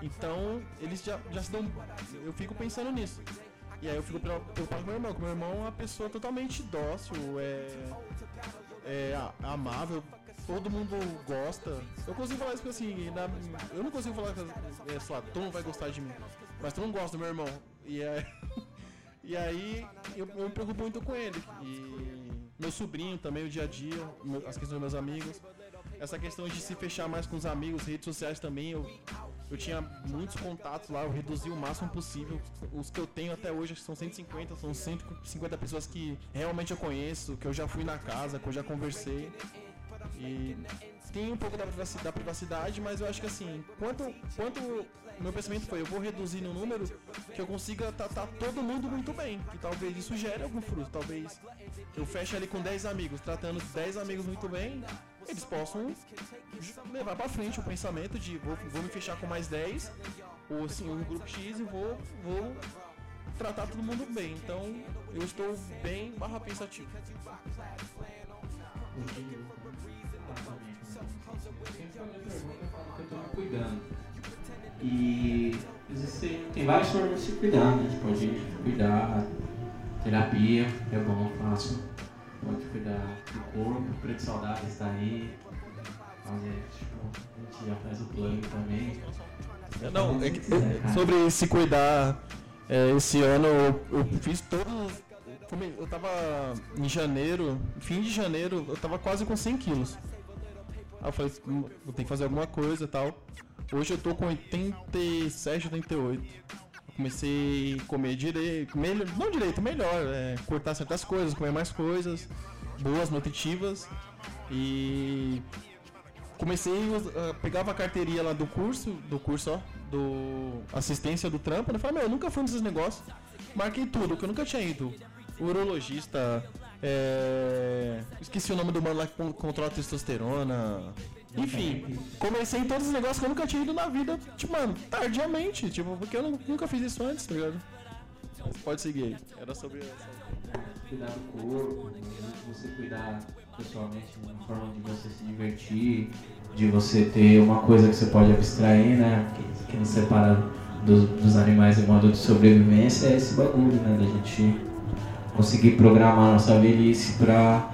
Então, eles já, já se dão. Eu fico pensando nisso. E aí eu fico preocupado com meu irmão, porque meu irmão é uma pessoa totalmente dócil, é, é amável, todo mundo gosta. Eu consigo falar isso assim, na, eu não consigo falar que, é, sei lá, Tom vai gostar de mim, mas Tom gosta do meu irmão. E, é, e aí eu, eu me preocupo muito com ele. E meu sobrinho também, o dia a dia, as questões dos meus amigos. Essa questão de se fechar mais com os amigos, redes sociais também, eu eu tinha muitos contatos lá, eu reduzi o máximo possível. Os que eu tenho até hoje são 150, são 150 pessoas que realmente eu conheço, que eu já fui na casa, que eu já conversei. E tem um pouco da privacidade, da privacidade mas eu acho que assim, quanto, quanto meu pensamento foi, eu vou reduzir no número que eu consiga tratar todo mundo muito bem. Que talvez isso gere algum fruto. Talvez eu feche ali com 10 amigos, tratando 10 amigos muito bem, eles possam levar para frente o pensamento de vou, vou me fechar com mais 10, ou assim, um grupo X e vou, vou tratar todo mundo bem. Então eu estou bem barra pensativo. cuidando. E existem, tem várias formas de se cuidar, né? Tipo, a gente cuidar, terapia é bom, fácil pode cuidar do corpo, o preto saudável está aí. Fazer, tipo, a gente já faz o plano também. Não, é que, sobre se cuidar, é, esse ano eu, eu fiz todos. Eu tava em janeiro, fim de janeiro, eu tava quase com 100 quilos. Aí eu falei, hum, vou ter que fazer alguma coisa e tal. Hoje eu tô com 87, 88 comecei a comer direito, melhor, não direito, melhor, é, cortar certas coisas, comer mais coisas, boas, nutritivas. E comecei, uh, pegava a carteirinha lá do curso, do curso, ó, do assistência do trampo, né? Falei, meu, eu nunca fui nesses negócios. Marquei tudo, que eu nunca tinha ido. Urologista, é... esqueci o nome do mano lá que controla testosterona, enfim, comecei em todos os negócios que eu nunca tinha ido na vida, tipo, mano, tardiamente, tipo, porque eu nunca fiz isso antes, tá ligado? Pode seguir aí. Era sobre essa. Cuidar do corpo, você cuidar pessoalmente, uma forma de você se divertir, de você ter uma coisa que você pode abstrair, né? Que, que nos separa do, dos animais em modo de sobrevivência é esse bagulho, né? Da gente conseguir programar a nossa velhice pra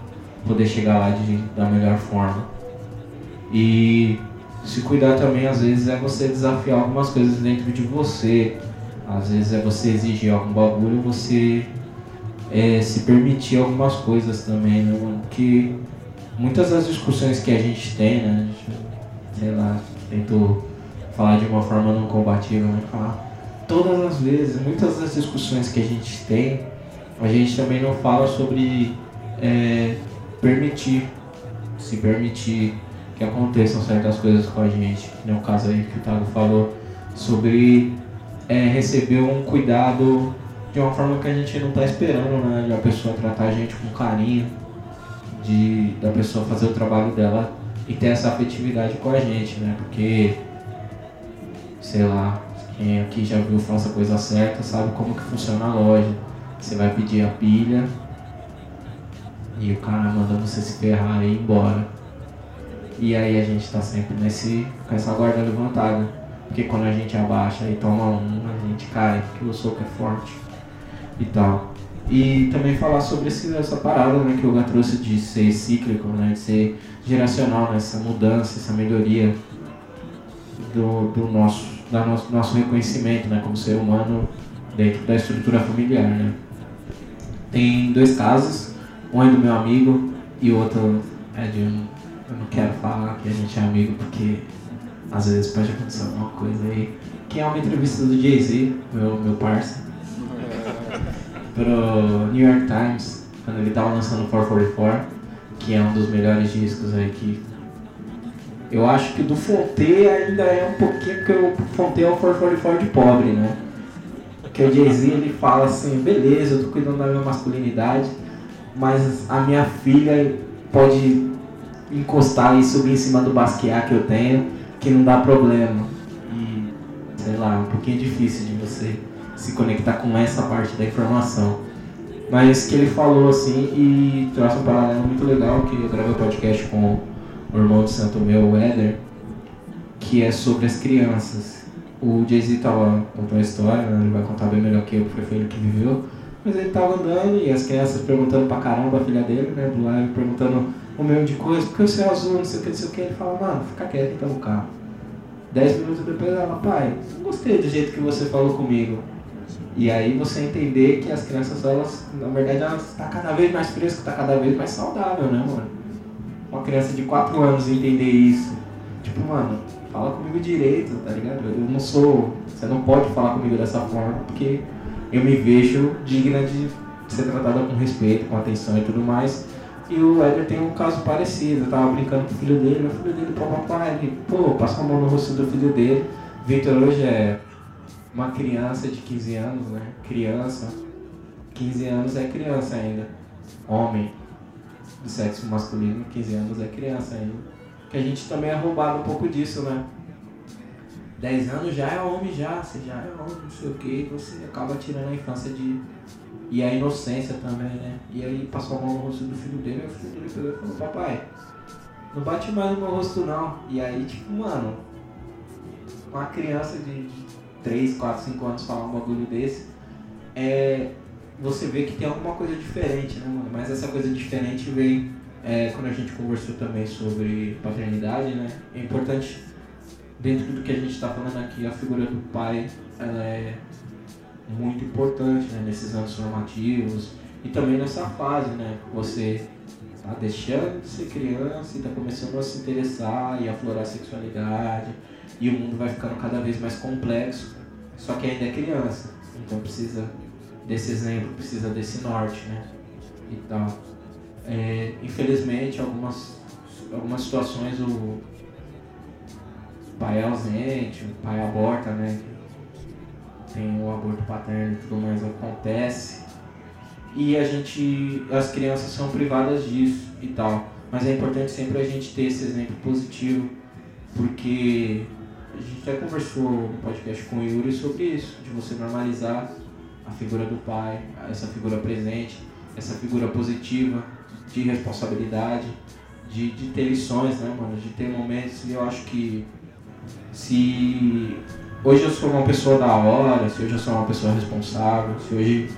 poder chegar lá de, da melhor forma. E se cuidar também, às vezes, é você desafiar algumas coisas dentro de você. Às vezes é você exigir algum bagulho, você é, se permitir algumas coisas também, né? Porque muitas das discussões que a gente tem, né? Sei lá, tento falar de uma forma não combativa, mas falar todas as vezes, muitas das discussões que a gente tem, a gente também não fala sobre é, permitir, se permitir que aconteçam certas coisas com a gente, que no caso aí que o Thiago falou, sobre é, receber um cuidado de uma forma que a gente não está esperando, né? De a pessoa tratar a gente com carinho, de da pessoa fazer o trabalho dela e ter essa afetividade com a gente, né? Porque, sei lá, quem aqui já viu Faça a Coisa Certa sabe como que funciona a loja. Você vai pedir a pilha e o cara manda você se ferrar e ir embora. E aí a gente está sempre nesse, com essa guarda levantada. Porque quando a gente abaixa e toma um, a gente cai, porque o soco é forte e tal. E também falar sobre esse, essa parada né, que o Gá trouxe de ser cíclico, né, de ser geracional, né, essa mudança, essa melhoria do, do nosso, da nosso, nosso reconhecimento né, como ser humano dentro da estrutura familiar. Né. tem dois casos, um é do meu amigo e o outro é de um. Eu não quero falar que a gente é amigo porque às vezes pode acontecer alguma coisa aí. Que é uma entrevista do Jay-Z, meu, meu parça, pro New York Times, quando ele tava lançando 444, que é um dos melhores discos aí que. Eu acho que do Fonte ainda é um pouquinho, porque o Fonte é o 444 de pobre, né? Porque o Jay-Z ele fala assim, beleza, eu tô cuidando da minha masculinidade, mas a minha filha pode encostar e subir em cima do basquear que eu tenho, que não dá problema. E, sei lá, é um pouquinho difícil de você se conectar com essa parte da informação. Mas que ele falou assim e trouxe um paralelo muito legal, que eu gravei um podcast com o irmão de santo meu, o Éder, que é sobre as crianças. O Jay-Z tava contando a história, né? ele vai contar bem melhor que eu, porque foi ele que viveu. Mas ele tava andando e as crianças perguntando pra caramba a filha dele, né, do live, perguntando um milhão de coisas, porque o é azul, não sei o que, não sei o que. Ele fala, mano, fica quieto então no carro. Dez minutos depois ela, pai, não gostei do jeito que você falou comigo. E aí você entender que as crianças, elas, na verdade, elas estão tá cada vez mais frescas, tá cada vez mais saudável, né, mano? Uma criança de 4 anos entender isso. Tipo, mano, fala comigo direito, tá ligado? Eu não sou. Você não pode falar comigo dessa forma, porque eu me vejo digna de ser tratada com respeito, com atenção e tudo mais. E o Éder tem um caso parecido. Eu tava brincando com o filho dele, o filho dele, pô, papai, ele, pô, passou a mão no rosto do filho dele. Victor hoje é uma criança de 15 anos, né? Criança. 15 anos é criança ainda. Homem do sexo masculino, 15 anos é criança ainda. Que a gente também é roubado um pouco disso, né? 10 anos já é homem já, você já é homem, não sei o que, você acaba tirando a infância de. E a inocência também, né? E aí passou a mão no rosto do filho dele, e o filho dele pegou e falou, papai, não bate mais no meu rosto não. E aí, tipo, mano, uma criança de, de 3, 4, 5 anos falar um bagulho desse, é, você vê que tem alguma coisa diferente, né, mano? Mas essa coisa diferente vem é, quando a gente conversou também sobre paternidade, né? É importante, dentro do que a gente está falando aqui, a figura do pai, ela é muito importante, né? Nesses anos formativos e também nessa fase, né? Você tá deixando de ser criança e tá começando a se interessar e aflorar a sexualidade e o mundo vai ficando cada vez mais complexo só que ainda é criança, então precisa desse exemplo, precisa desse norte, né? E tal. É, infelizmente, algumas, algumas situações o pai é ausente, o pai aborta, né? Tem o aborto paterno e tudo mais, acontece. E a gente, as crianças são privadas disso e tal. Mas é importante sempre a gente ter esse exemplo positivo, porque a gente até conversou no podcast com o Yuri sobre isso, de você normalizar a figura do pai, essa figura presente, essa figura positiva de responsabilidade, de, de ter lições, né, mano? De ter momentos e eu acho que se hoje eu sou uma pessoa da hora, se hoje eu sou uma pessoa responsável, se hoje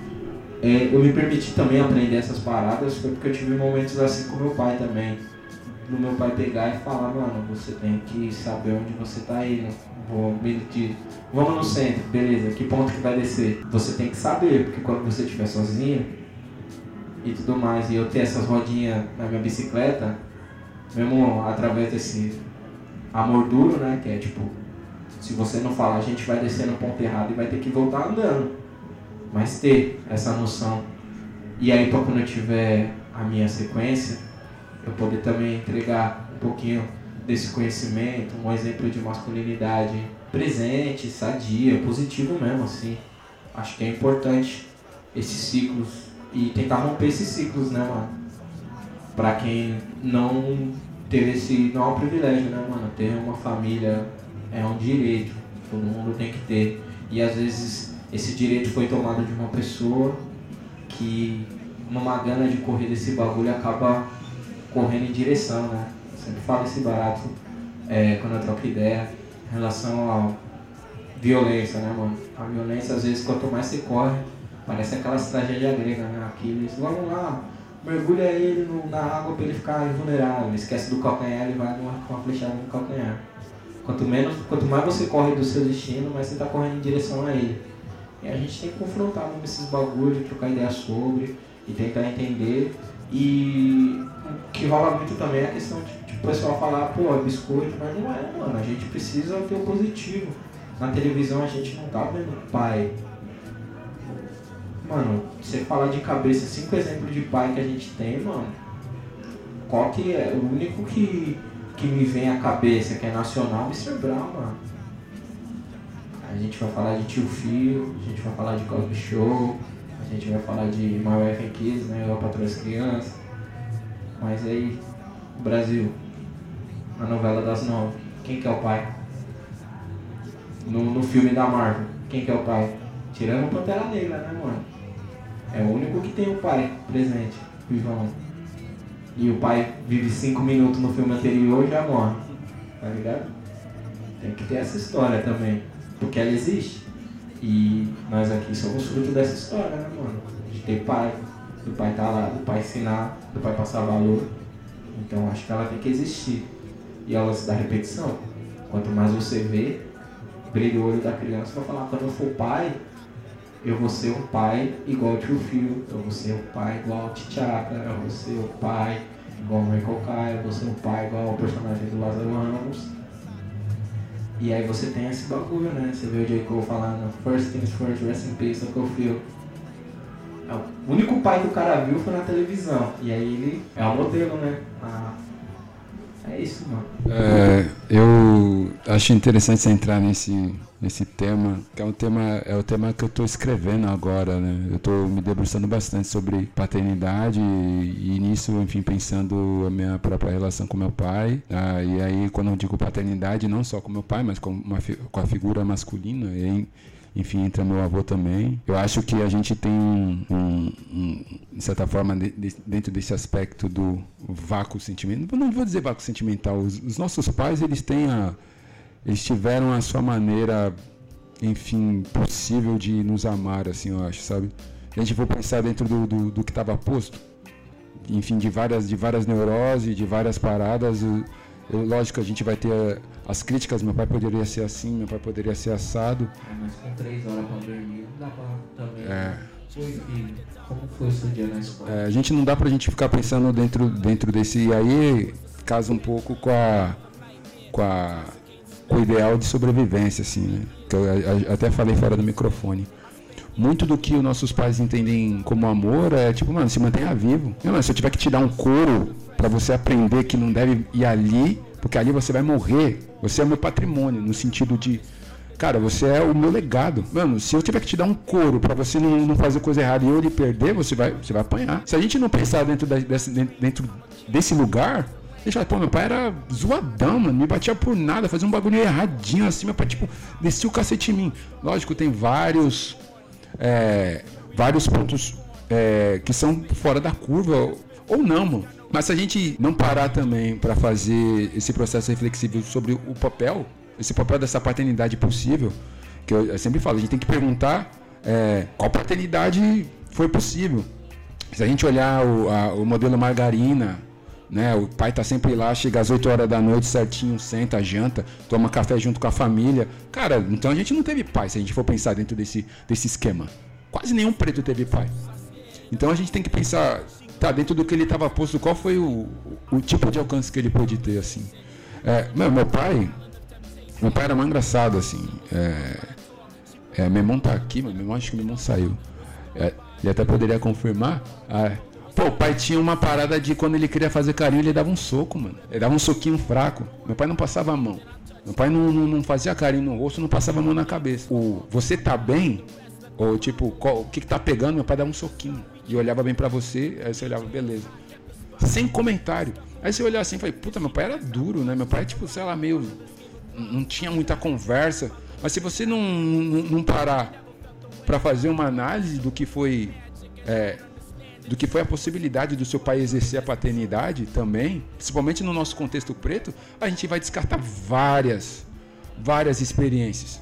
é, eu me permiti também aprender essas paradas, foi porque eu tive momentos assim com meu pai também do meu pai pegar e falar, mano, você tem que saber onde você tá indo. Vou medir. Vamos no centro, beleza, que ponto que vai descer? Você tem que saber, porque quando você estiver sozinho e tudo mais, e eu ter essas rodinhas na minha bicicleta, mesmo através desse amor duro, né? Que é tipo, se você não falar, a gente vai descer no ponto errado e vai ter que voltar andando. Mas ter essa noção. E aí, pra quando eu tiver a minha sequência, eu poder também entregar um pouquinho desse conhecimento, um exemplo de masculinidade presente, sadia, positivo mesmo, assim. Acho que é importante esses ciclos e tentar romper esses ciclos, né, mano? Pra quem não teve esse. Não é um privilégio, né, mano? Ter uma família é um direito. Todo mundo tem que ter. E às vezes esse direito foi tomado de uma pessoa que, numa gana de correr desse bagulho, acaba correndo em direção, né? sempre falo esse barato é, quando eu troco ideia em relação à violência, né, mano? A violência, às vezes, quanto mais você corre, parece aquelas tragédias gregas, né? Aquiles, vamos lá, mergulha ele na água para ele ficar invulnerável, esquece do calcanhar, ele vai com uma flechada no calcanhar. Quanto, menos, quanto mais você corre do seu destino, mais você está correndo em direção a ele. E a gente tem que confrontar mesmo esses bagulhos, trocar ideia sobre e tentar entender. E o que rola muito também é a questão de, de o pessoal falar, pô, é biscoito, mas não é, mano. A gente precisa ter o positivo. Na televisão a gente não tá vendo pai. Mano, você falar de cabeça cinco exemplos de pai que a gente tem, mano. Qual que é? O único que, que me vem à cabeça, que é nacional, Mr. Brown, mano. A gente vai falar de Tio Fio, a gente vai falar de Cosby Show, a gente vai falar de My Wife né? Eu para as crianças. Mas aí, Brasil, a novela das nove, quem que é o pai? No, no filme da Marvel, quem que é o pai? Tirando o Pantera Negra, né, mano? É o único que tem o pai presente, vivão. E o pai vive cinco minutos no filme anterior e já morre. Tá ligado? Tem que ter essa história também. Porque ela existe. E nós aqui somos fruto dessa história, né, mano? De ter pai, do pai estar tá lá, do pai ensinar, do pai passar valor. Então acho que ela tem que existir. E ela se dá repetição. Quanto mais você vê, brilha o olho da criança para falar, quando eu for pai, eu vou ser um pai igual ao tio Phil, eu vou ser um pai igual ao T'Chaka, eu vou ser um pai igual ao Michael Kai, eu vou ser um pai igual ao personagem do Lázaro Ramos. E aí você tem esse bagulho, né? Você vê o J. Cole falando First things first, rest in peace, Uncle Phil. É o único pai que o cara viu foi na televisão. E aí ele é o modelo, né? Ah, é isso. É, eu acho interessante você entrar nesse, nesse tema, que é um tema, é o tema que eu estou escrevendo agora, né? Eu estou me debruçando bastante sobre paternidade e, e, nisso, enfim, pensando a minha própria relação com meu pai. Ah, e aí, quando eu digo paternidade, não só com meu pai, mas com, uma, com a figura masculina, e, enfim, entra meu avô também. Eu acho que a gente tem, um, um, de certa forma, de, de, dentro desse aspecto do vácuo sentimental, não vou dizer vácuo sentimental, os, os, nossos pais, eles têm a, eles tiveram a sua maneira, enfim, possível de nos amar, assim, eu acho, sabe? A gente for pensar dentro do, do, do que estava posto, enfim, de várias, de várias neuroses, de várias paradas, lógico, a gente vai ter as críticas, meu pai poderia ser assim, meu pai poderia ser assado. É, mas com três horas para dormir, não dá para também. É. Oi, filho, como foi seu dia na escola? É, a gente não dá pra gente ficar pensando dentro, dentro desse. E aí casa um pouco com a. com a. com o ideal de sobrevivência, assim, né? Que eu, eu até falei fora do microfone muito do que os nossos pais entendem como amor é tipo, mano, se mantenha vivo. Não, se eu tiver que te dar um couro para você aprender que não deve ir ali, porque ali você vai morrer, você é meu patrimônio, no sentido de, cara, você é o meu legado. Mano, se eu tiver que te dar um couro para você não, não, fazer coisa errada e eu lhe perder, você vai, você vai apanhar. Se a gente não pensar dentro, da, desse, dentro desse lugar, Deixa, pô, meu pai era zoadão, mano. Me batia por nada, fazia um bagulho erradinho assim. Meu pai, tipo, descia o cacete em mim. Lógico, tem vários é, vários pontos é, que são fora da curva ou não, mano. Mas se a gente não parar também para fazer esse processo reflexivo sobre o papel, esse papel dessa paternidade possível, que eu, sempre falo, a gente tem que perguntar é, qual paternidade foi possível. Se a gente olhar o, a, o modelo margarina, né? O pai tá sempre lá, chega às 8 horas da noite certinho, senta, janta, toma café junto com a família. Cara, então a gente não teve pai, se a gente for pensar dentro desse, desse esquema. Quase nenhum preto teve pai. Então a gente tem que pensar, tá, dentro do que ele estava posto, qual foi o, o tipo de alcance que ele pôde ter, assim. É, meu, meu pai, meu pai era mais engraçado, assim. É, é, meu irmão tá aqui, meu irmão acho que meu irmão saiu. É, ele até poderia confirmar. Ah, Pô, o pai tinha uma parada de quando ele queria fazer carinho, ele dava um soco, mano. Ele dava um soquinho fraco. Meu pai não passava a mão. Meu pai não, não, não fazia carinho no rosto, não passava a mão na cabeça. O você tá bem? Ou tipo, qual, o que, que tá pegando? Meu pai dava um soquinho. E olhava bem para você, aí você olhava, beleza. Sem comentário. Aí você olhava assim e falei, puta, meu pai era duro, né? Meu pai, tipo, sei lá, meio. Não tinha muita conversa. Mas se você não, não, não parar para fazer uma análise do que foi é, do que foi a possibilidade do seu pai exercer a paternidade também, principalmente no nosso contexto preto, a gente vai descartar várias, várias experiências.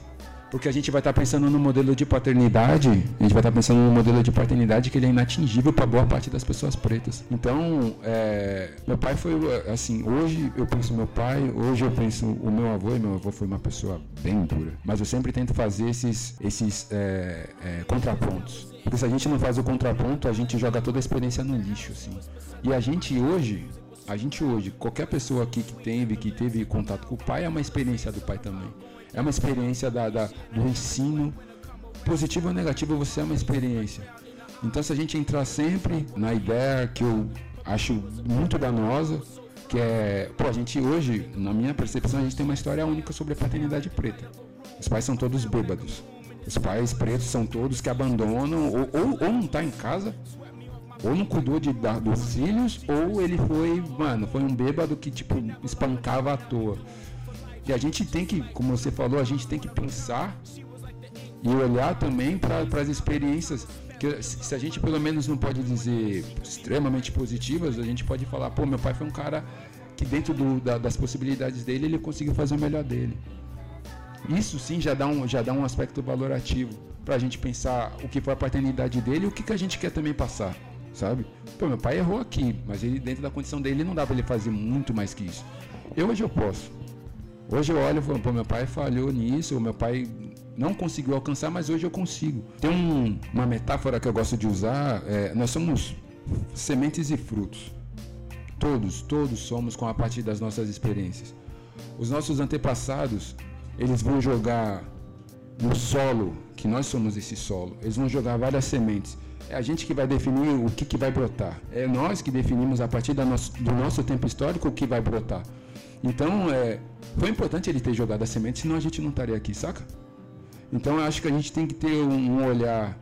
Porque a gente vai estar pensando no modelo de paternidade, a gente vai estar pensando no modelo de paternidade que ele é inatingível para boa parte das pessoas pretas. Então, é, meu pai foi assim, hoje eu penso meu pai, hoje eu penso o meu avô, e meu avô foi uma pessoa bem dura. Mas eu sempre tento fazer esses, esses é, é, contrapontos. Porque se a gente não faz o contraponto, a gente joga toda a experiência no lixo, assim. E a gente hoje, a gente hoje, qualquer pessoa aqui que teve, que teve contato com o pai, é uma experiência do pai também. É uma experiência da, da do ensino. Positivo ou negativo, você é uma experiência. Então, se a gente entrar sempre na ideia que eu acho muito danosa, que é, pô, a gente hoje, na minha percepção, a gente tem uma história única sobre a paternidade preta. Os pais são todos bêbados. Os pais pretos são todos que abandonam, ou, ou, ou não tá em casa, ou não cuidou de, da, dos filhos, ou ele foi, mano, foi um bêbado que, tipo, espancava à toa. E a gente tem que, como você falou, a gente tem que pensar e olhar também para as experiências que se a gente pelo menos não pode dizer extremamente positivas, a gente pode falar, pô, meu pai foi um cara que dentro do, da, das possibilidades dele ele conseguiu fazer o melhor dele. Isso sim já dá um, já dá um aspecto valorativo para a gente pensar o que foi a paternidade dele e o que, que a gente quer também passar, sabe? Pô, meu pai errou aqui, mas ele dentro da condição dele não dá para ele fazer muito mais que isso. Eu hoje eu posso. Hoje eu olho e falo, pô, meu pai falhou nisso, meu pai não conseguiu alcançar, mas hoje eu consigo. Tem um, uma metáfora que eu gosto de usar, é, nós somos sementes e frutos. Todos, todos somos com a partir das nossas experiências. Os nossos antepassados, eles vão jogar no solo, que nós somos esse solo, eles vão jogar várias sementes. É a gente que vai definir o que, que vai brotar. É nós que definimos a partir nosso, do nosso tempo histórico o que vai brotar. Então, é, foi importante ele ter jogado a semente, senão a gente não estaria aqui, saca? Então, eu acho que a gente tem que ter um, olhar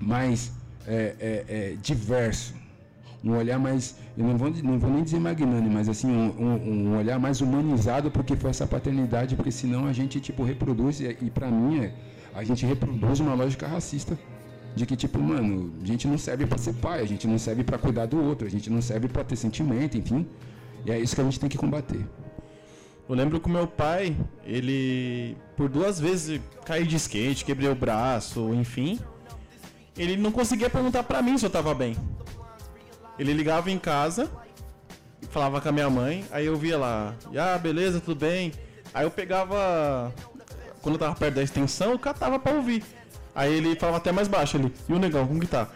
mais é, é, é diverso um olhar mais, eu não vou, não vou nem dizer magnânimo, mas assim, um, um, um olhar mais humanizado porque foi essa paternidade, porque senão a gente, tipo, reproduz, e, e para mim, é, a gente reproduz uma lógica racista. De que, tipo, mano, a gente não serve para ser pai, a gente não serve para cuidar do outro, a gente não serve para ter sentimento, enfim. E é isso que a gente tem que combater. Eu lembro que o meu pai, ele por duas vezes caiu de skate, quebrei o braço, enfim. Ele não conseguia perguntar para mim se eu tava bem. Ele ligava em casa, falava com a minha mãe, aí eu via lá, ah, beleza, tudo bem. Aí eu pegava, quando eu tava perto da extensão, eu catava pra ouvir. Aí ele falava até mais baixo ali, e o negão, como que tá?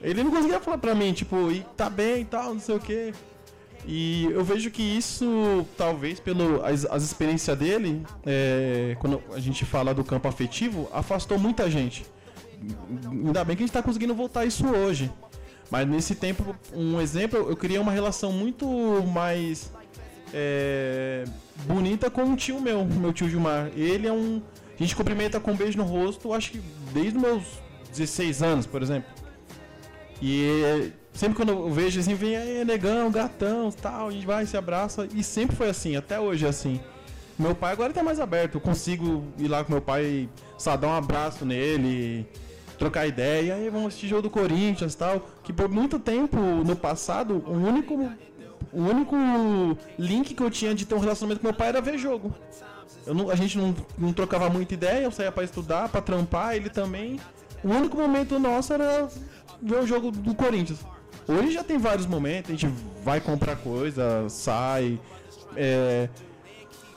Ele não conseguia falar pra mim, tipo, e tá bem e tal, não sei o que. E eu vejo que isso, talvez, pelo as, as experiências dele, é, quando a gente fala do campo afetivo, afastou muita gente. Ainda bem que a gente tá conseguindo voltar isso hoje. Mas nesse tempo, um exemplo, eu queria uma relação muito mais é, bonita com um tio meu, meu tio Gilmar. Ele é um. A gente cumprimenta com um beijo no rosto, acho que desde os meus 16 anos, por exemplo. E sempre quando eu vejo assim, vem aí, negão, gatão, tal, a gente vai, se abraça. E sempre foi assim, até hoje é assim. Meu pai agora tá mais aberto, eu consigo ir lá com meu pai, dar um abraço nele trocar ideia, aí vamos assistir jogo do Corinthians tal. Que por muito tempo no passado, o único, o único link que eu tinha de ter um relacionamento com meu pai era ver jogo. Não, a gente não, não trocava muita ideia, eu saía para estudar, para trampar, ele também. O único momento nosso era ver o jogo do Corinthians. Hoje já tem vários momentos, a gente vai comprar coisa, sai, é,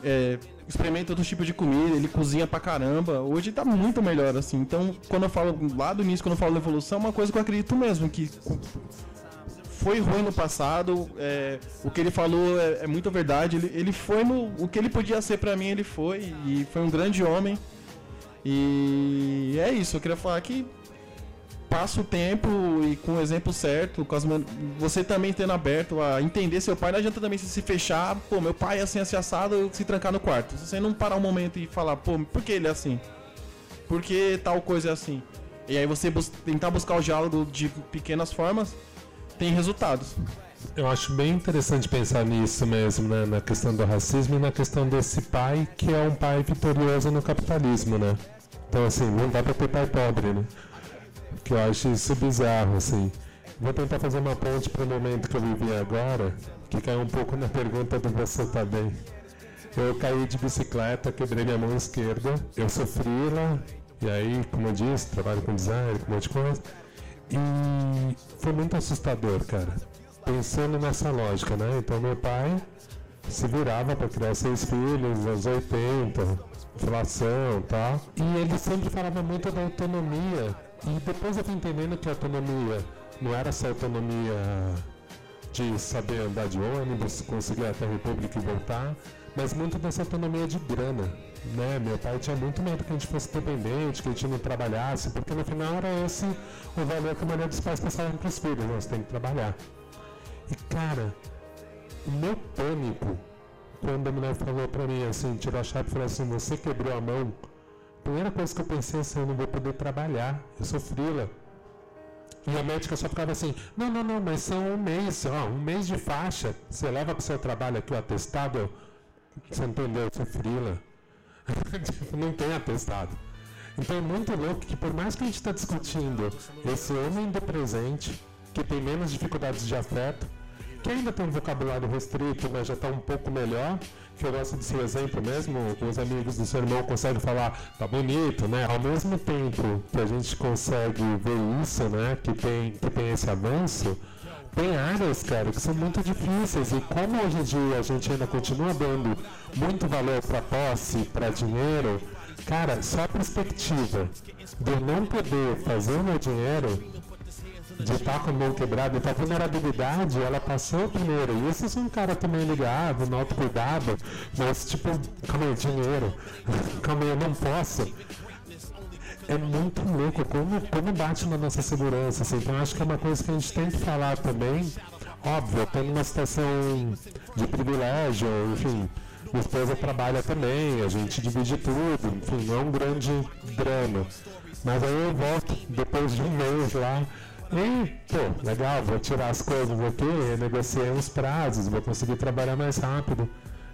é, experimenta outros tipos de comida, ele cozinha pra caramba. Hoje tá muito melhor, assim. Então, quando eu falo lá do início, quando eu falo da evolução, é uma coisa que eu acredito mesmo, que foi ruim no passado. É, o que ele falou é, é muito verdade. Ele, ele, foi no. O que ele podia ser para mim, ele foi. E foi um grande homem. E é isso. Eu queria falar que passa o tempo e com o exemplo certo, com as man... você também tendo aberto a entender seu pai, não adianta também se fechar, pô, meu pai é assim, assim assado, se trancar no quarto. Se você não parar um momento e falar, pô, por que ele é assim? Por que tal coisa é assim? E aí você bus tentar buscar o diálogo de pequenas formas, tem resultados. Eu acho bem interessante pensar nisso mesmo, né? Na questão do racismo e na questão desse pai que é um pai vitorioso no capitalismo, né? Então, assim, não dá pra ter pai pobre, né? Que eu acho isso bizarro, assim. Vou tentar fazer uma ponte para o momento que eu vivi agora, que cai um pouco na pergunta do você tá bem. Eu caí de bicicleta, quebrei minha mão esquerda. Eu sofri lá. E aí, como eu disse, trabalho com design, com um monte de coisa. E foi muito assustador, cara. Pensando nessa lógica, né? Então, meu pai se virava para criar seis filhos, aos 80, inflação e tal. E ele sempre falava muito da autonomia. E depois eu fui entendendo que a autonomia não era só autonomia de saber andar de ônibus, conseguir até a República e voltar, mas muito dessa autonomia de grana. Né? Meu pai tinha muito medo que a gente fosse dependente, que a gente não trabalhasse, porque no final era esse o valor que a maioria dos pais passavam para os filhos, nós temos que trabalhar. E cara, o meu pânico quando a mulher falou para mim assim, tirou a chave e falou assim, você quebrou a mão. Primeira coisa que eu pensei assim, eu não vou poder trabalhar, eu sou frila. E a médica só ficava assim, não, não, não, mas são um mês, ó, um mês de faixa. Você leva para o seu trabalho aqui o atestado, você entendeu, eu sou frila. não tem atestado. Então é muito louco que por mais que a gente está discutindo esse homem do presente, que tem menos dificuldades de afeto, que ainda tem um vocabulário restrito, mas já está um pouco melhor, que eu gosto seu exemplo mesmo, os amigos do seu irmão conseguem falar, tá bonito, né? Ao mesmo tempo que a gente consegue ver isso, né, que tem, que tem esse avanço, tem áreas, cara, que são muito difíceis e como hoje em dia a gente ainda continua dando muito valor para posse, para dinheiro, cara, só a perspectiva de eu não poder fazer o meu dinheiro de estar com a mão quebrada, então a vulnerabilidade, ela passou primeiro. E esse é um cara também ligado, no autocuidado, mas tipo, calma aí, dinheiro, calma aí, eu não posso. É muito louco como, como bate na nossa segurança. Assim. Então acho que é uma coisa que a gente tem que falar também. Óbvio, tem uma situação de privilégio, enfim, minha esposa trabalha também, a gente divide tudo, enfim, não é um grande drama. Mas aí eu volto depois de um mês lá e, pô, legal, vou tirar as coisas aqui, negociei os prazos, vou conseguir trabalhar mais rápido.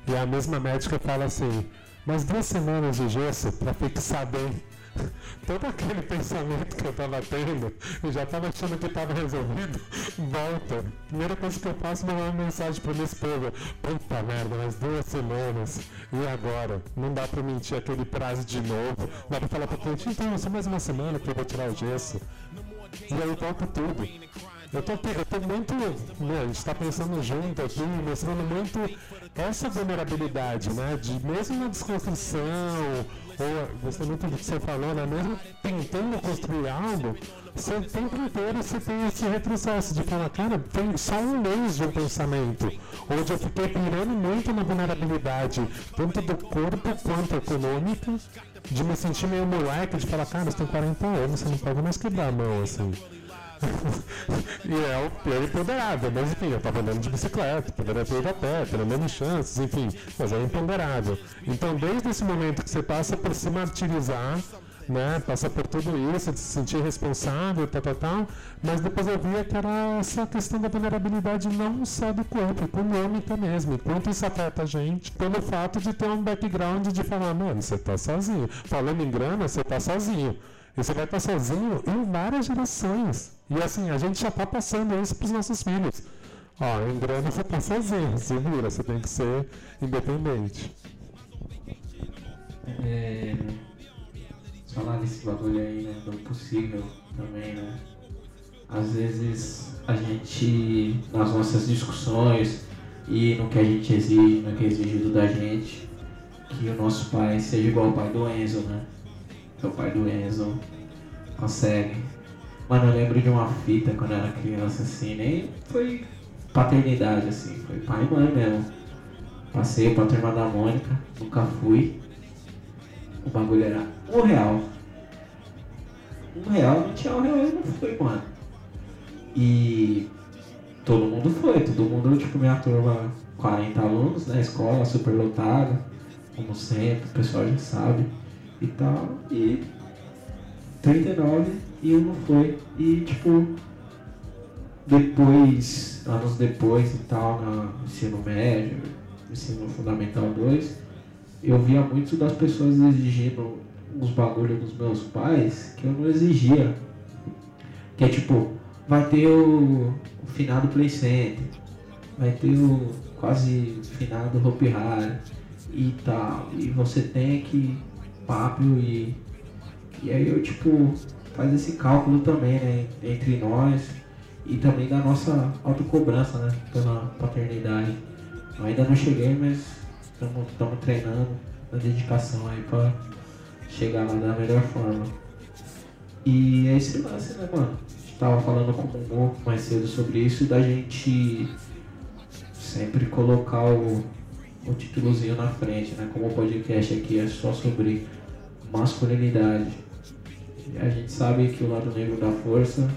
E a mesma médica fala assim, mas duas semanas de gesso para fixar bem. Todo aquele pensamento que eu estava tendo, eu já estava achando que estava resolvido, volta. Primeira coisa que eu faço é mandar uma mensagem para minha esposa. Puta merda, mais duas semanas. E agora? Não dá para mentir aquele prazo de novo. Dá para falar para o cliente, então, só mais uma semana que eu vou tirar o gesso. E aí volta tudo. Eu tô, eu tô muito. Né, a gente está pensando junto aqui, mostrando muito essa vulnerabilidade, né? De mesmo na desconstrução, ou gostei muito do que você falou, né? Mesmo tentando construir algo, você o tempo inteiro você tem esse retrocesso de falar, cara, tem só um mês de um pensamento, onde eu fiquei pirando muito na vulnerabilidade, tanto do corpo quanto econômica, de me sentir meio moleque, de falar, cara, você tem 40 anos, você não pode mais quebrar a mão, assim. e é o pior empoderável, mas enfim, eu tava andando de bicicleta, poderia ter ido a pé, tendo menos chances, enfim, mas é imponderável. Então, desde esse momento que você passa por se martirizar, né, passa por tudo isso, de se sentir responsável, tal, tal, tal, mas depois eu via que era essa questão da vulnerabilidade não só do corpo, econômica mesmo, quanto isso afeta a gente, pelo fato de ter um background de falar, mano, você tá sozinho. Falando em grana, você tá sozinho. E você vai estar sozinho em várias gerações. E assim, a gente já está passando isso para os nossos filhos. Ó, em grana você está sozinho, se vira, você tem que ser independente. É, falar desse bagulho aí, né, do possível também, né? Às vezes a gente, nas nossas discussões e no que a gente exige, no que é exigido da gente, que o nosso pai seja igual ao pai do Enzo, né? Que é o pai do Enzo consegue. Mano, eu lembro de uma fita quando eu era criança, assim, nem foi paternidade, assim, foi pai e mãe mesmo. Passei pra turma da Mônica, nunca fui. O bagulho era um real. Um real, não tinha um real, eu não fui, mano. E todo mundo foi, todo mundo, tipo, minha turma, 40 alunos na escola, super lotada, como sempre, o pessoal já sabe e tal. E 39 e um não foi. E tipo, depois, anos depois e tal, no ensino médio, ensino fundamental 2, eu via muito das pessoas exigindo uns bagulho dos meus pais que eu não exigia. Que é tipo, vai ter o, o finado Play Center, vai ter o quase finado Hope Hard. e tal. E você tem que papo e. E aí eu tipo faz esse cálculo também, né? Entre nós e também da nossa autocobrança, né? Pela paternidade. Eu ainda não cheguei, mas estamos treinando a dedicação aí pra chegar lá da melhor forma. E é esse lance, né, mano? A gente tava falando com o Mo mais cedo sobre isso, da gente sempre colocar o, o títulozinho na frente, né? Como o podcast aqui é só sobre masculinidade. E a gente sabe que o lado negro da força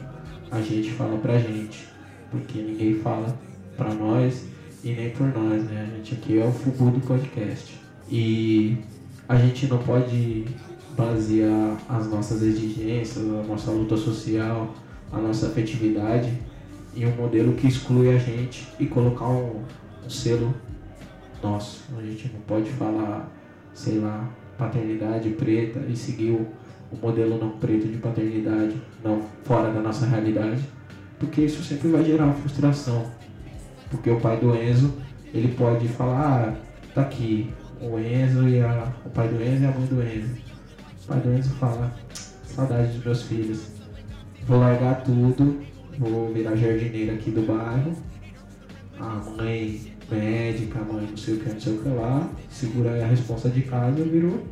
a gente fala pra gente, porque ninguém fala pra nós e nem por nós, né? A gente aqui é o Fubu do podcast. E a gente não pode basear as nossas exigências, a nossa luta social, a nossa afetividade em um modelo que exclui a gente e colocar um, um selo nosso. A gente não pode falar, sei lá, paternidade preta e seguir o, o modelo não preto de paternidade, não fora da nossa realidade, porque isso sempre vai gerar frustração. Porque o pai do Enzo, ele pode falar, ah, tá aqui, o Enzo e a, o pai do Enzo e a mãe do Enzo pai do Enzo fala, saudade dos meus filhos. Vou largar tudo, vou virar jardineira aqui do bairro. A mãe médica, a mãe não sei o que, não sei o que lá, segura aí a responsa de casa e virou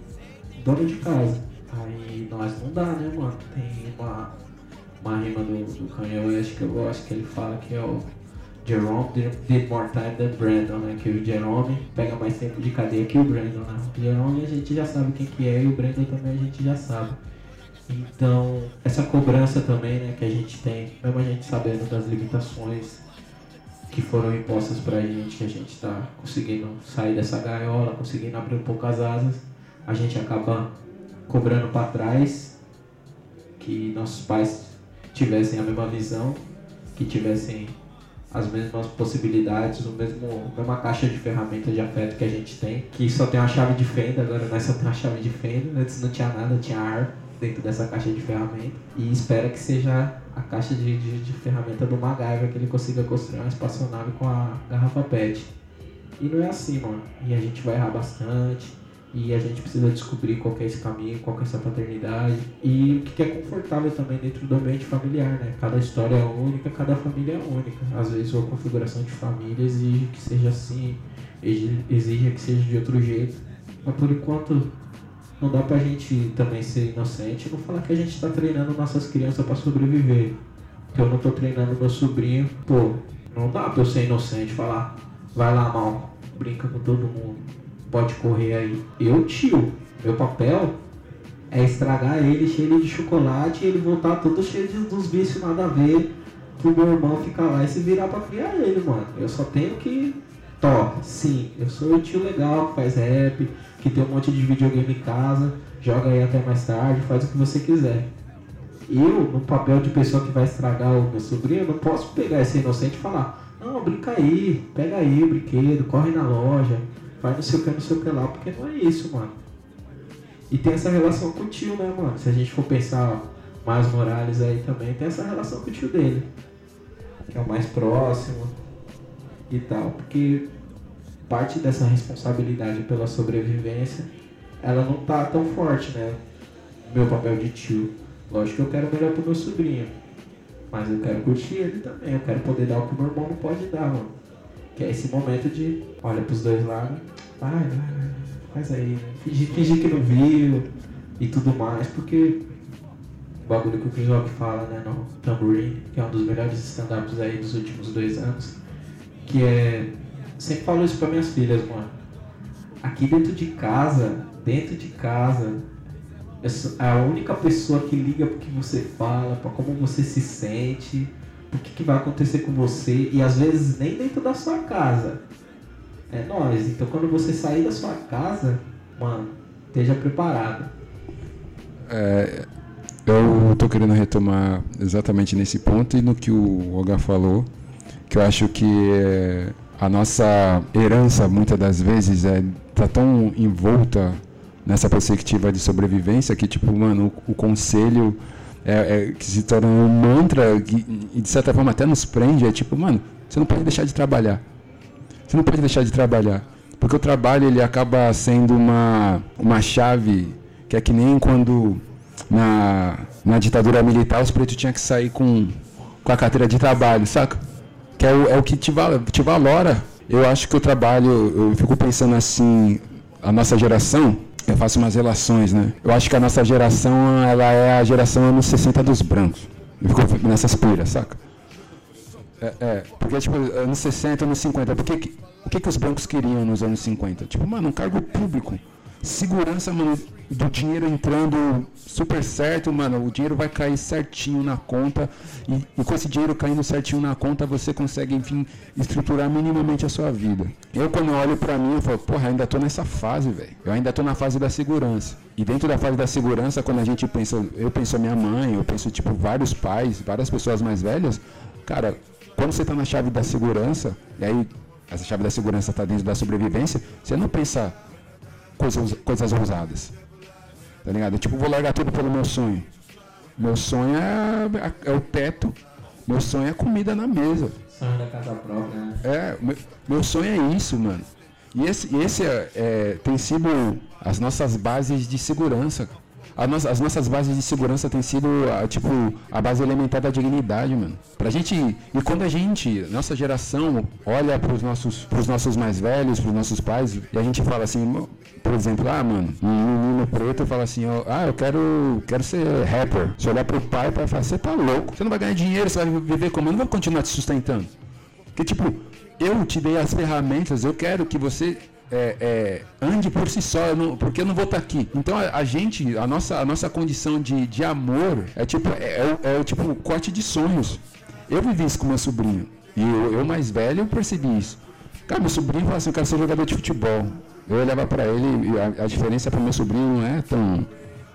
dono de casa. Aí nós não dá, né, mano? Tem uma, uma rima do, do Kanye West que eu gosto, que ele fala que é o Jerome did more time than Brandon, né? Que o Jerome pega mais tempo de cadeia que o Brandon, né? O Jerome a gente já sabe quem que é e o Brandon também a gente já sabe. Então, essa cobrança também, né, que a gente tem, mesmo a gente sabendo das limitações que foram impostas pra gente, que a gente tá conseguindo sair dessa gaiola, conseguindo abrir um pouco as asas, a gente acaba cobrando para trás que nossos pais tivessem a mesma visão, que tivessem as mesmas possibilidades, o mesmo, a mesma caixa de ferramentas de afeto que a gente tem, que só tem uma chave de fenda, agora nós só tem uma chave de fenda, antes não tinha nada, tinha ar dentro dessa caixa de ferramenta e espera que seja a caixa de, de, de ferramenta do MacGyver que ele consiga construir uma espaçonave com a garrafa PET. E não é assim, mano. E a gente vai errar bastante, e a gente precisa descobrir qual é esse caminho, qual é essa paternidade e o que é confortável também dentro do ambiente familiar, né? Cada história é única, cada família é única. Às vezes a configuração de família exige que seja assim, exige que seja de outro jeito. Mas por enquanto não dá pra gente também ser inocente e não falar que a gente está treinando nossas crianças para sobreviver. Que eu não tô treinando meu sobrinho, pô, não dá pra eu ser inocente falar, vai lá mal, brinca com todo mundo pode correr aí. Eu, tio, meu papel é estragar ele cheio de chocolate e ele voltar todo cheio de, dos vícios nada a ver pro meu irmão ficar lá e se virar pra criar ele, mano. Eu só tenho que. Top, sim, eu sou o tio legal que faz rap, que tem um monte de videogame em casa, joga aí até mais tarde, faz o que você quiser. Eu, no papel de pessoa que vai estragar o meu sobrinho, não posso pegar esse inocente e falar, não, brinca aí, pega aí o brinquedo, corre na loja, vai não sei o que, não sei o que lá, porque não é isso, mano. E tem essa relação com o tio, né, mano? Se a gente for pensar mais Morales aí também, tem essa relação com o tio dele, que é o mais próximo e tal, porque parte dessa responsabilidade pela sobrevivência, ela não tá tão forte, né? Meu papel de tio. Lógico que eu quero melhor pro meu sobrinho, mas eu quero curtir ele também, eu quero poder dar o que meu irmão não pode dar, mano. Que é esse momento de olha pros dois lados, vai, vai, vai, faz aí? Fingir, fingir que não viu e tudo mais, porque o bagulho que o Chris Rock fala, né, no Tambourine, que é um dos melhores stand-ups aí dos últimos dois anos, que é. Sempre falo isso pra minhas filhas, mano. Aqui dentro de casa, dentro de casa, a única pessoa que liga pro que você fala, pra como você se sente o que, que vai acontecer com você e às vezes nem dentro da sua casa. É nós. Então quando você sair da sua casa, mano, esteja preparado. É, eu tô querendo retomar exatamente nesse ponto e no que o Olga falou, que eu acho que a nossa herança muitas das vezes é tá tão envolta nessa perspectiva de sobrevivência que tipo, mano, o, o conselho é, é, que se torna um mantra que, e de certa forma até nos prende, é tipo, mano, você não pode deixar de trabalhar. Você não pode deixar de trabalhar. Porque o trabalho ele acaba sendo uma, uma chave que é que nem quando na, na ditadura militar os pretos tinham que sair com, com a carteira de trabalho, saca? Que é o, é o que te, val, te valora. Eu acho que o trabalho, eu fico pensando assim, a nossa geração, eu faço umas relações, né? Eu acho que a nossa geração, ela é a geração anos 60 dos brancos. Eu fico nessas piras, saca? É, é, porque, tipo, anos 60, anos 50, por que, o que, que os bancos queriam nos anos 50? Tipo, mano, um cargo público. Segurança, mano, do dinheiro entrando super certo, mano, o dinheiro vai cair certinho na conta e, e, com esse dinheiro caindo certinho na conta, você consegue, enfim, estruturar minimamente a sua vida. Eu, quando olho para mim, eu falo, porra, ainda tô nessa fase, velho. Eu ainda tô na fase da segurança. E dentro da fase da segurança, quando a gente pensa, eu penso minha mãe, eu penso, tipo, vários pais, várias pessoas mais velhas, cara, quando você tá na chave da segurança, e aí essa chave da segurança está dentro da sobrevivência, você não pensa coisas, coisas ousadas. Tá ligado? Tipo, vou largar tudo pelo meu sonho. Meu sonho é, é, o teto, meu sonho é comida na mesa. Sonho da casa própria, né? É, meu, meu sonho é isso, mano. E esse, esse é, é, tem sido as nossas bases de segurança nossa, as nossas bases de segurança têm sido, a, tipo, a base elementar da dignidade, mano. Pra gente. E quando a gente, nossa geração, olha pros nossos, pros nossos mais velhos, pros nossos pais, e a gente fala assim, por exemplo, ah, mano, um menino preto fala assim, ah, eu quero, quero ser rapper. Se olhar pro pai, o pai fala, você tá louco, você não vai ganhar dinheiro, você vai viver como? Eu não vou continuar te sustentando. Porque, tipo, eu te dei as ferramentas, eu quero que você é, é, ande por si só, eu não, porque eu não vou estar tá aqui. Então a, a, gente, a nossa, a nossa condição de, de amor é tipo, é, é, é tipo corte de sonhos. Eu vivi isso com meu sobrinho. E eu, eu mais velho, eu percebi isso. Cara, meu sobrinho falou assim, eu quero ser jogador de futebol. Eu olhava para ele e a, a diferença para meu sobrinho não é tão,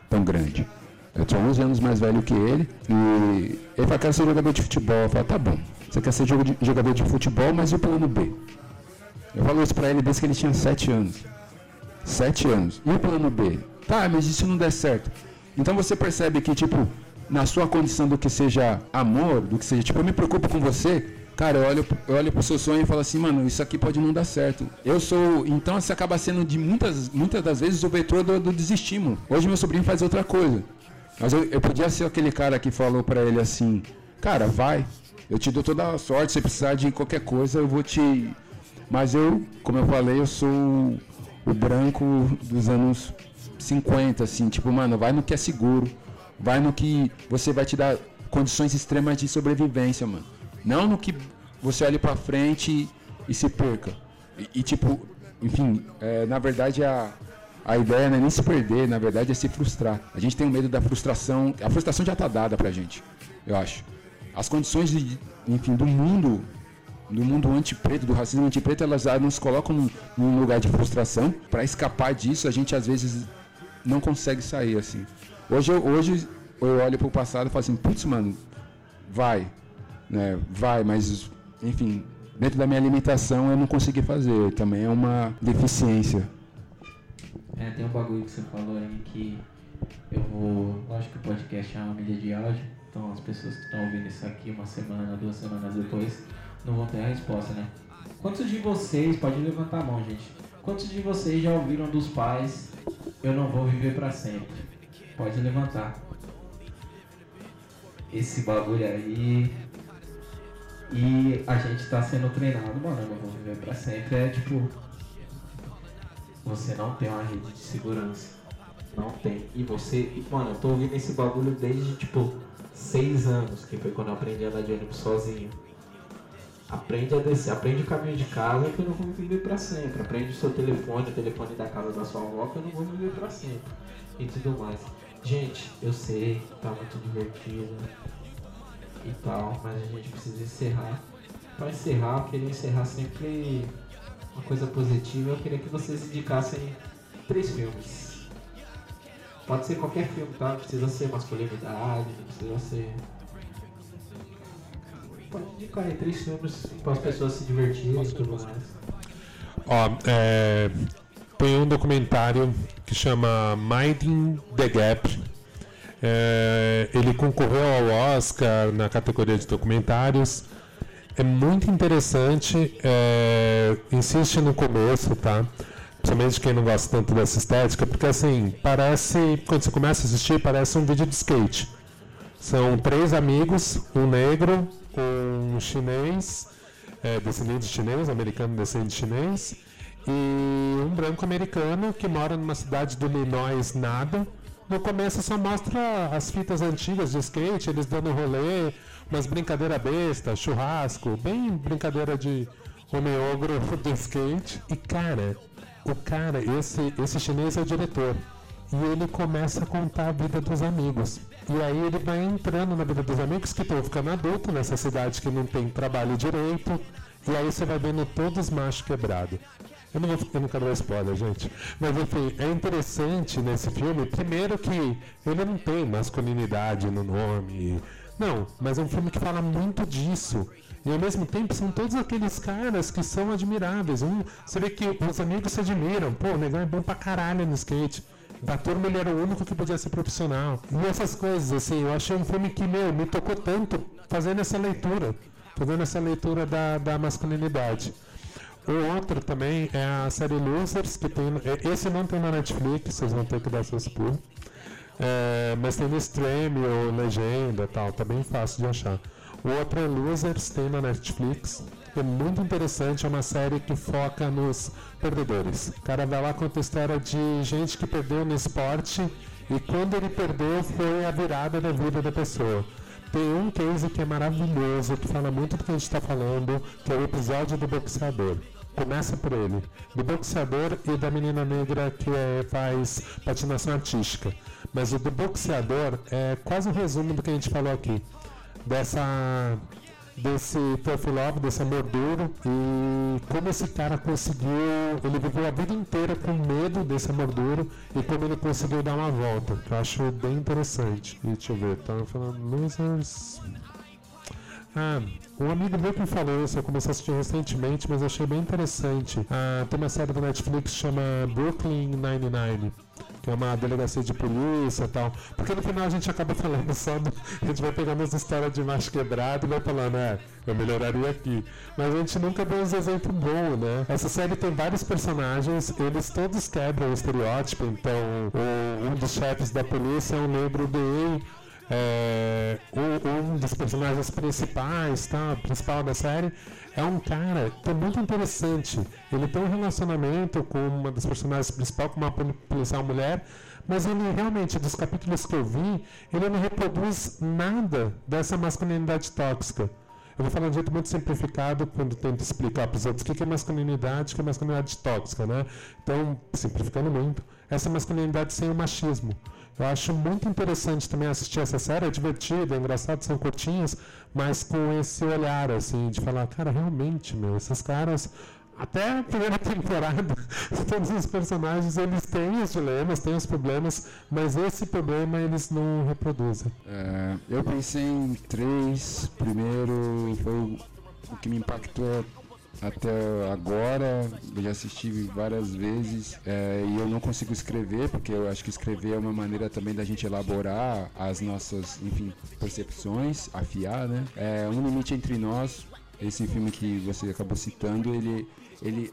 tão grande. Eu sou 11 anos mais velho que ele. E ele falou, quero ser jogador de futebol. Eu falei, tá bom. Você quer ser jogador de futebol, mas e o plano B? Eu falo isso pra ele desde que ele tinha 7 anos. 7 anos. E o plano B? Tá, mas se não der certo? Então você percebe que, tipo, na sua condição do que seja amor, do que seja, tipo, eu me preocupo com você, cara, eu olho, eu olho pro seu sonho e falo assim, mano, isso aqui pode não dar certo. Eu sou. Então você acaba sendo de muitas, muitas das vezes o vetor do, do desestímulo. Hoje meu sobrinho faz outra coisa. Mas eu, eu podia ser aquele cara que falou para ele assim, cara, vai. Eu te dou toda a sorte, se precisar de qualquer coisa, eu vou te mas eu, como eu falei, eu sou o branco dos anos 50, assim, tipo, mano, vai no que é seguro, vai no que você vai te dar condições extremas de sobrevivência, mano. Não no que você olhe pra frente e, se perca. E, e tipo, enfim, é, na verdade a, a ideia não é nem se perder, na verdade é se frustrar. A gente tem medo da frustração, a frustração já tá dada pra gente, eu acho. As condições, de, enfim, do mundo do mundo anti-preto, do racismo anti-preto, elas nos colocam num, lugar de frustração. Para escapar disso, a gente às vezes não consegue sair assim. Hoje, eu, hoje eu olho para o passado e falo assim, putz, mano, vai, né? Vai, mas enfim, dentro da minha limitação eu não consegui fazer. Também é uma deficiência. É, tem um bagulho que você falou aí que eu vou. Lógico que o podcast é uma mídia de áudio, então as pessoas que estão ouvindo isso aqui uma semana, duas semanas depois não vão ter a resposta, né? Quantos de vocês, pode levantar a mão, gente. Quantos de vocês já ouviram dos pais, eu não vou viver para sempre? Pode levantar. Esse bagulho aí. E a gente tá sendo treinado, mano, eu não vou viver para sempre. É tipo. Você não tem uma rede de segurança. Não tem. E você. Mano, eu tô ouvindo esse bagulho desde tipo seis anos, que foi quando eu aprendi a andar de ônibus sozinho. Aprende a descer, aprende o caminho de casa que eu não vou viver para sempre. Aprende o seu telefone, o telefone da casa da sua avó que eu não vou viver para sempre. E tudo mais. Gente, eu sei, tá muito divertido e tal, mas a gente precisa encerrar. Para encerrar, eu queria encerrar sempre uma coisa positiva. Eu queria que vocês indicassem três filmes. Pode ser qualquer filme, tá? Não precisa ser masculinidade, não precisa ser pode indicar aí três filmes para as pessoas se divertirem e tudo mais. Ó, é, tem um documentário que chama Minding the Gap. É, ele concorreu ao Oscar na categoria de documentários É muito interessante, é, insiste no começo, tá? Principalmente quem não gosta tanto dessa estética, porque assim, parece, quando você começa a assistir, parece um vídeo de skate. São três amigos, um negro, um chinês, é, descendente chinês, americano descendente chinês, e um branco americano que mora numa cidade do Illinois nada. No começo só mostra as fitas antigas de skate, eles dando rolê, umas brincadeiras besta, churrasco, bem brincadeira de homem ogro do skate. E cara, o cara, esse, esse chinês é o diretor. E ele começa a contar a vida dos amigos. E aí ele vai entrando na vida dos amigos que estão ficando adultos nessa cidade que não tem trabalho direito. E aí você vai vendo todos machos quebrados. Eu não, vou, não quero dar spoiler, gente. Mas enfim, é interessante nesse filme, primeiro que ele não tem masculinidade no nome. Não, mas é um filme que fala muito disso. E ao mesmo tempo são todos aqueles caras que são admiráveis. Um, você vê que os amigos se admiram. Pô, o negão é bom pra caralho no skate. Da turma ele era o único que podia ser profissional. E essas coisas, assim, eu achei um filme que, meu, me tocou tanto fazendo essa leitura. Fazendo essa leitura da, da masculinidade. O outro também é a série Losers, que tem. é, Esse não tem na Netflix, vocês vão ter que dar seus pulos. É, mas tem no stream ou legenda e tal, tá bem fácil de achar. O outro é Losers, tem na Netflix. É muito interessante, é uma série que foca nos perdedores. O cara vai lá conta a história de gente que perdeu no esporte e quando ele perdeu foi a virada da vida da pessoa. Tem um case que é maravilhoso, que fala muito do que a gente está falando, que é o episódio do boxeador. Começa por ele, do boxeador e da menina negra que é, faz patinação artística. Mas o do boxeador é quase um resumo do que a gente falou aqui. Dessa desse tough love, desse amor duro e como esse cara conseguiu, ele viveu a vida inteira com medo desse amor duro e como ele conseguiu dar uma volta, que eu acho bem interessante. E deixa eu ver, tava falando Losers. Ah, um amigo meu que me falou isso, eu comecei a assistir recentemente, mas achei bem interessante. Ah, tem uma série da Netflix que chama Brooklyn Nine-Nine, é uma delegacia de polícia e tal. Porque no final a gente acaba falando só do, A gente vai pegando as histórias de macho quebrado e vai falando, é, eu melhoraria aqui. Mas a gente nunca deu uns exemplos bons, né? Essa série tem vários personagens, eles todos quebram o estereótipo. Então, o, um dos chefes da polícia é um negro gay. É, um, um dos personagens principais, tá, principal da série, é um cara que é muito interessante. Ele tem um relacionamento com uma das personagens principais, com uma poli- policial mulher, mas ele realmente, dos capítulos que eu vi, ele não reproduz nada dessa masculinidade tóxica. Eu vou falar de um jeito muito simplificado quando tento explicar para os outros o que é masculinidade, o que é masculinidade tóxica, né? Então, simplificando muito, essa masculinidade sem o machismo. Eu acho muito interessante também assistir essa série, é divertida, é engraçado, são curtinhas, mas com esse olhar, assim, de falar, cara, realmente, meu, esses caras, até a primeira temporada, todos os personagens, eles têm os dilemas, têm os problemas, mas esse problema eles não reproduzem. É, eu pensei em três. Primeiro foi o, que me impactou até agora. Eu já assisti várias vezes é, e eu não consigo escrever, porque eu acho que escrever é uma maneira também da gente elaborar as nossas, enfim, percepções, afiar, né? É, um limite entre nós. Esse filme que você acabou citando, ele, ele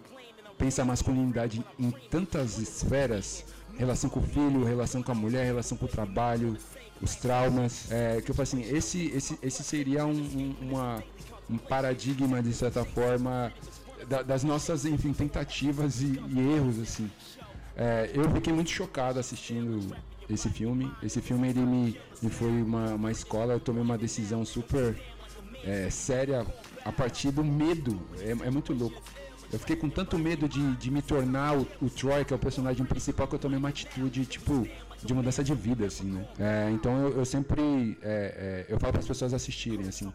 pensa a masculinidade em tantas esferas relação com o filho, relação com a mulher, relação com o trabalho, os traumas. É, que eu falo assim, esse, esse, esse seria um, um, uma, um paradigma, de certa forma, da- das nossas, enfim, tentativas e, e erros, assim. É, eu fiquei muito chocado assistindo esse filme. Esse filme, ele me, me foi uma, uma escola, eu tomei uma decisão super é, séria a partir do medo. É, é muito louco. Eu fiquei com tanto medo de, de me tornar o, o Troy, que é o personagem principal, que eu tomei uma atitude, tipo, de mudança de vida, assim, né? É, então eu, eu sempre. é, é, eu falo para as pessoas assistirem, assim.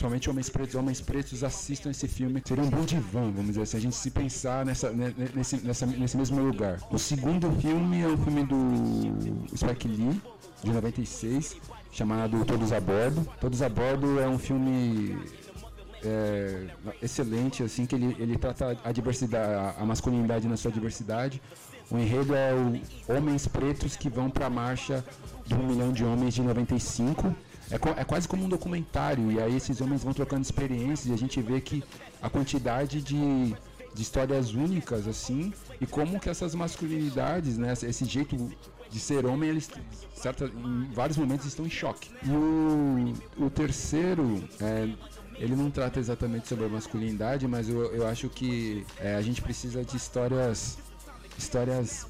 Principalmente homens pretos, homens pretos assistam esse filme. Seria um bom divã, vamos dizer assim, a gente se pensar nessa, ne- ne- nesse, nessa, nesse mesmo lugar. O segundo filme é um filme do Spike Lee, de 96, chamado Todos a Bordo. Todos a Bordo é um filme é, excelente, assim, que ele, ele trata a diversidade, a masculinidade na sua diversidade. O enredo é o homens pretos que vão para a marcha de um milhão de homens de 95. É, é, quase como um documentário, e aí esses homens vão trocando experiências e a gente vê que a quantidade de, de histórias únicas, assim, e como que essas masculinidades, né, esse jeito de ser homem, eles certa, em vários momentos estão em choque. E o, o terceiro, é, ele não trata exatamente sobre a masculinidade, mas eu, eu acho que é, a gente precisa de histórias histórias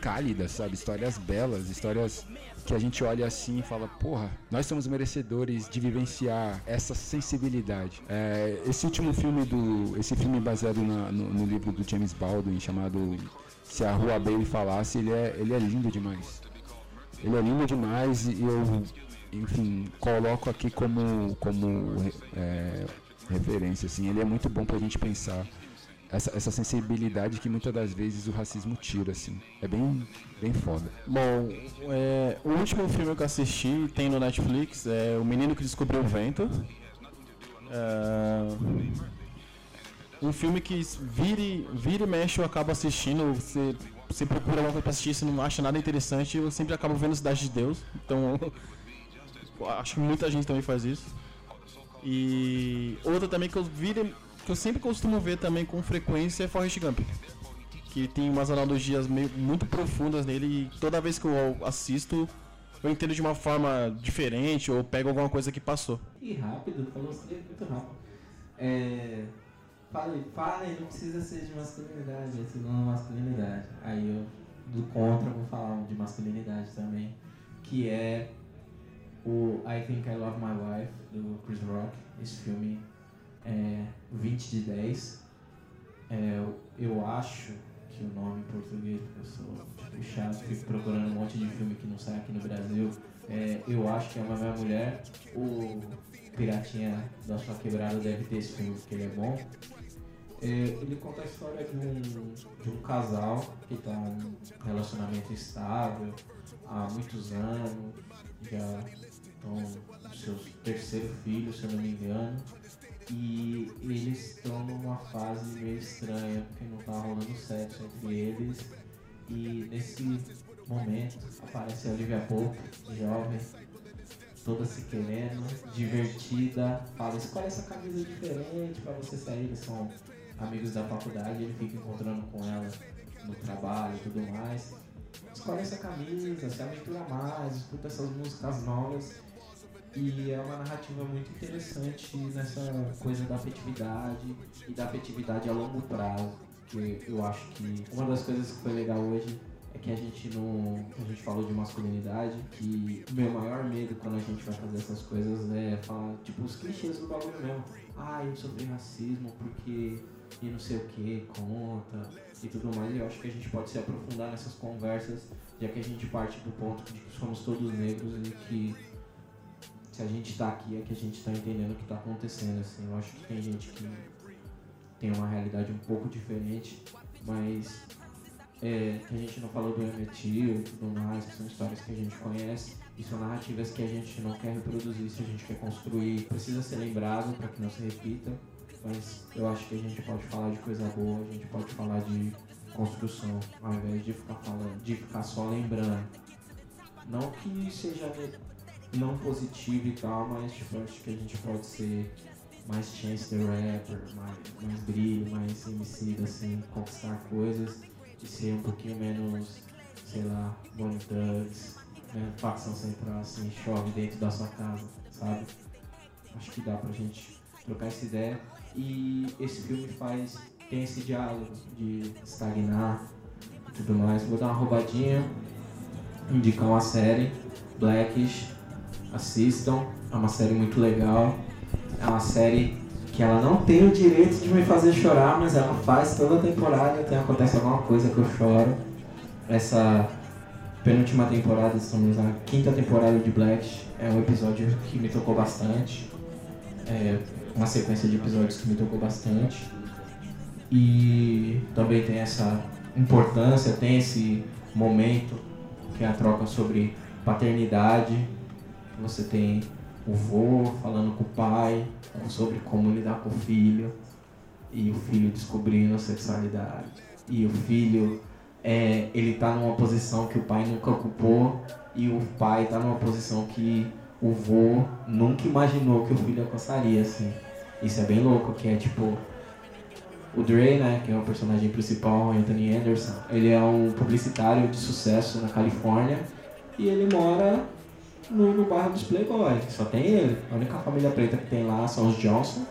cálidas, sabe? Histórias belas, histórias que a gente olha assim e fala, porra, nós somos merecedores de vivenciar essa sensibilidade. É, esse último filme do, esse filme baseado na, no, no, livro do James Baldwin chamado Se a Rua Bailey Falasse, ele é, ele é lindo demais. Ele é lindo demais e eu, enfim, coloco aqui como, como é, referência, assim. Ele é muito bom pra gente pensar essa, essa sensibilidade que muitas das vezes o racismo tira, assim. É bem, bem foda. Bom, é, o último filme que eu assisti tem no Netflix é O Menino que Descobriu o Vento. É, um filme que vire, vira e mexe eu acabo assistindo. Você, você procura alguma coisa pra assistir, você não acha nada interessante, eu sempre acabo vendo Cidade de Deus. Então, acho que muita gente também faz isso. E outra também que eu vire que eu sempre costumo ver também com frequência é Forrest Gump. Que tem umas analogias meio, muito profundas nele e toda vez que eu assisto eu entendo de uma forma diferente ou pego alguma coisa que passou. E rápido, falou assim muito rápido. É, falei, não precisa ser de masculinidade, é segundo masculinidade. Aí eu, do contra, vou falar de masculinidade também, que é o I Think I Love My Wife, do Chris Rock. Esse filme é 20 de 10. É, eu acho que o nome em português, porque eu sou tipo, chato, fico procurando um monte de filme que não sai aqui no Brasil. É, eu acho que é uma minha mulher. O Piratinha da Sua Quebrada deve ter esse filme porque ele é bom. É, ele conta a história de um, de um casal que está em um relacionamento estável há muitos anos, já estão no seu terceiro filho, se eu não me engano e eles estão numa fase meio estranha, porque não tá rolando sexo entre eles. E nesse momento aparece a Olivia Pope, jovem, toda se querendo, divertida, fala, escolhe essa camisa diferente para você sair, eles são amigos da faculdade, ele fica encontrando com ela no trabalho e tudo mais. Escolhe essa camisa, se aventura mais, escuta essas músicas novas e é uma narrativa muito interessante nessa coisa da afetividade e da afetividade a longo prazo. Que eu acho que uma das coisas que foi legal hoje é que a gente não. A gente falou de masculinidade, que o meu maior medo quando a gente vai fazer essas coisas é falar, tipo, os clichês do bagulho mesmo. Ah, eu sofri racismo porque e não sei o que, conta e tudo mais. E eu acho que a gente pode se aprofundar nessas conversas, já que a gente parte do ponto de que somos todos negros e que se a gente está aqui é que a gente está entendendo o que está acontecendo. Assim. Eu acho que tem gente que tem uma realidade um pouco diferente, mas é, que a gente não falou do Emmett e tudo mais, que são histórias que a gente conhece e são narrativas que a gente não quer reproduzir, se a gente quer construir, precisa ser lembrado para que não se repita, mas eu acho que a gente pode falar de coisa boa, a gente pode falar de construção, ao invés de ficar falando, de ficar só lembrando. Não que seja não positivo e tal, mas tipo, acho que a gente pode ser mais chance the rapper, mais, mais brilho, mais MC, assim, conquistar coisas e ser um pouquinho menos, sei lá, Bonnie Thugs, né, facção central, assim, chove dentro da sua casa, sabe? Acho que dá pra gente trocar essa ideia. E esse filme faz, tem esse diálogo de estagnar e tudo mais. Vou dar uma roubadinha, indicar uma série, Blackish, assistam, é uma série muito legal. É uma série que ela não tem o direito de me fazer chorar, mas ela faz toda a temporada, tem, acontece alguma coisa que eu choro. Essa penúltima temporada, estamos na quinta temporada de Black, é um episódio que me tocou bastante. É uma sequência de episódios que me tocou bastante. E também tem essa importância, tem esse momento que é a troca sobre paternidade você tem o vô falando com o pai sobre como lidar com o filho e o filho descobrindo a sexualidade e o filho é, ele tá numa posição que o pai nunca ocupou e o pai tá numa posição que o vô nunca imaginou que o filho alcançaria, assim. Isso é bem louco, que é tipo. O Dre, né, que é o personagem principal, Anthony Anderson, ele é um publicitário de sucesso na Califórnia e ele mora no, no bairro dos Playboy, só tem ele. A única família preta que tem lá são os Johnson,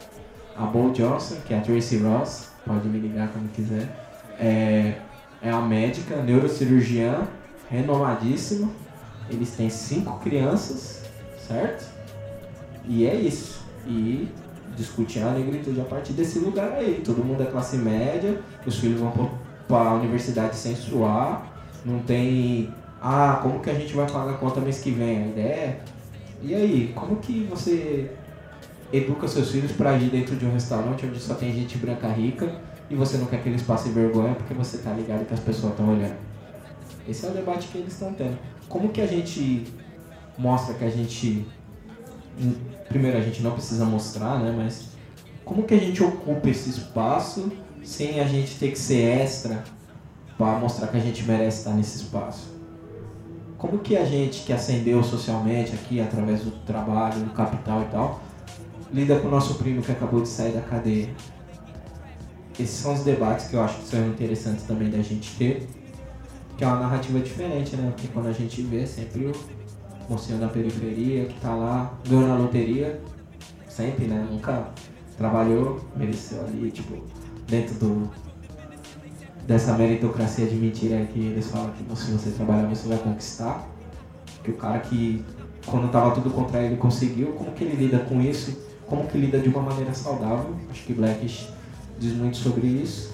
a Bo Johnson, que é a Tracy Ross, pode me ligar quando quiser. É, é a médica, neurocirurgiã, renomadíssima. Eles têm cinco crianças, certo? E é isso. E discutir a negritude a partir desse lugar aí. Todo mundo é classe média, os filhos vão para a universidade sem suar, não tem. Ah, como que a gente vai pagar a conta mês que vem? A ideia é. E aí, como que você educa seus filhos para agir dentro de um restaurante onde só tem gente branca rica e você não quer que eles passem vergonha porque você tá ligado que as pessoas estão olhando? Esse é o debate que eles estão tendo. Como que a gente mostra que a gente primeiro a gente não precisa mostrar, né? Mas como que a gente ocupa esse espaço sem a gente ter que ser extra para mostrar que a gente merece estar nesse espaço? Como que a gente que ascendeu socialmente aqui através do trabalho, do capital e tal, lida com o nosso primo que acabou de sair da cadeia? Esses são os debates que eu acho que são interessantes também da gente ter, que é uma narrativa diferente, né? Porque quando a gente vê sempre o mocinho da periferia que tá lá, ganhou na loteria, sempre, né? Nunca trabalhou, mereceu ali, tipo, dentro do dessa meritocracia de mentira que eles falam que se você trabalhar você vai conquistar. Que o cara que quando tava tudo contra ele conseguiu, como que ele lida com isso? Como que lida de uma maneira saudável? Acho que Blackish diz muito sobre isso.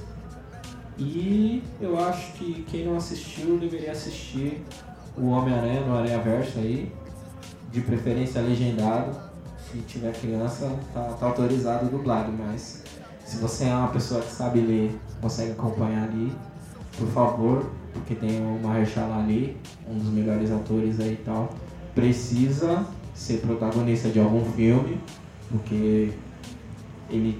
E eu acho que quem não assistiu deveria assistir o Homem-Aranha no Aranha Verso aí, de preferência legendado. Se tiver criança, tá, tá autorizado dublado, mas se você é uma pessoa que sabe ler, consegue acompanhar ali, por favor, porque tem o Mahershala Ali, um dos melhores atores aí e tal, precisa ser protagonista de algum filme, porque ele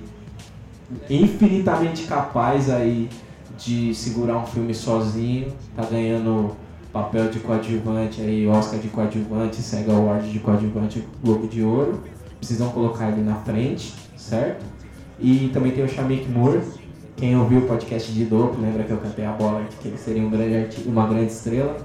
é infinitamente capaz aí de segurar um filme sozinho, tá ganhando papel de coadjuvante aí, Oscar de coadjuvante, Sega Award de coadjuvante, Globo de Ouro. Precisam colocar ele na frente, certo? E também tem o Shamik Moore. Quem ouviu o podcast de Dope, lembra que eu cantei a bola que ele seria um grande uma grande estrela.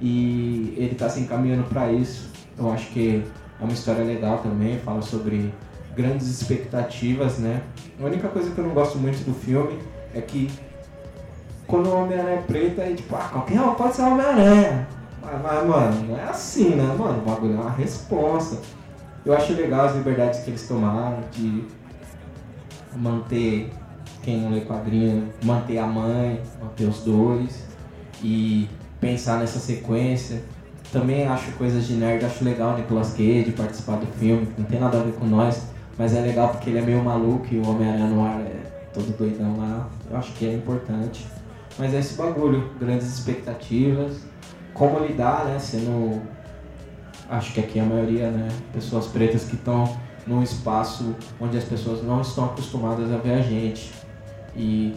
E ele está se encaminhando para isso. Eu acho que é uma história legal também, fala sobre grandes expectativas, né? A única coisa que eu não gosto muito do filme é que quando o Homem-Aranha é preto, aí tipo, ah, qualquer um pode ser Homem-Aranha. Mas, mas, mano, não é assim, né, mano? O bagulho é uma resposta. Eu acho legal as liberdades que eles tomaram de manter quem não lê quadrinho, manter a mãe, manter os dois e pensar nessa sequência. Também acho coisas de nerd, acho legal o Nicolas Cage participar do filme, não tem nada a ver com nós, mas é legal porque ele é meio maluco e o Homem-Aranha no ar é todo doidão lá. Eu acho que é importante. Mas é esse bagulho, grandes expectativas, como lidar, né, sendo, acho que aqui a maioria, né, pessoas pretas que estão num espaço onde as pessoas não estão acostumadas a ver a gente. E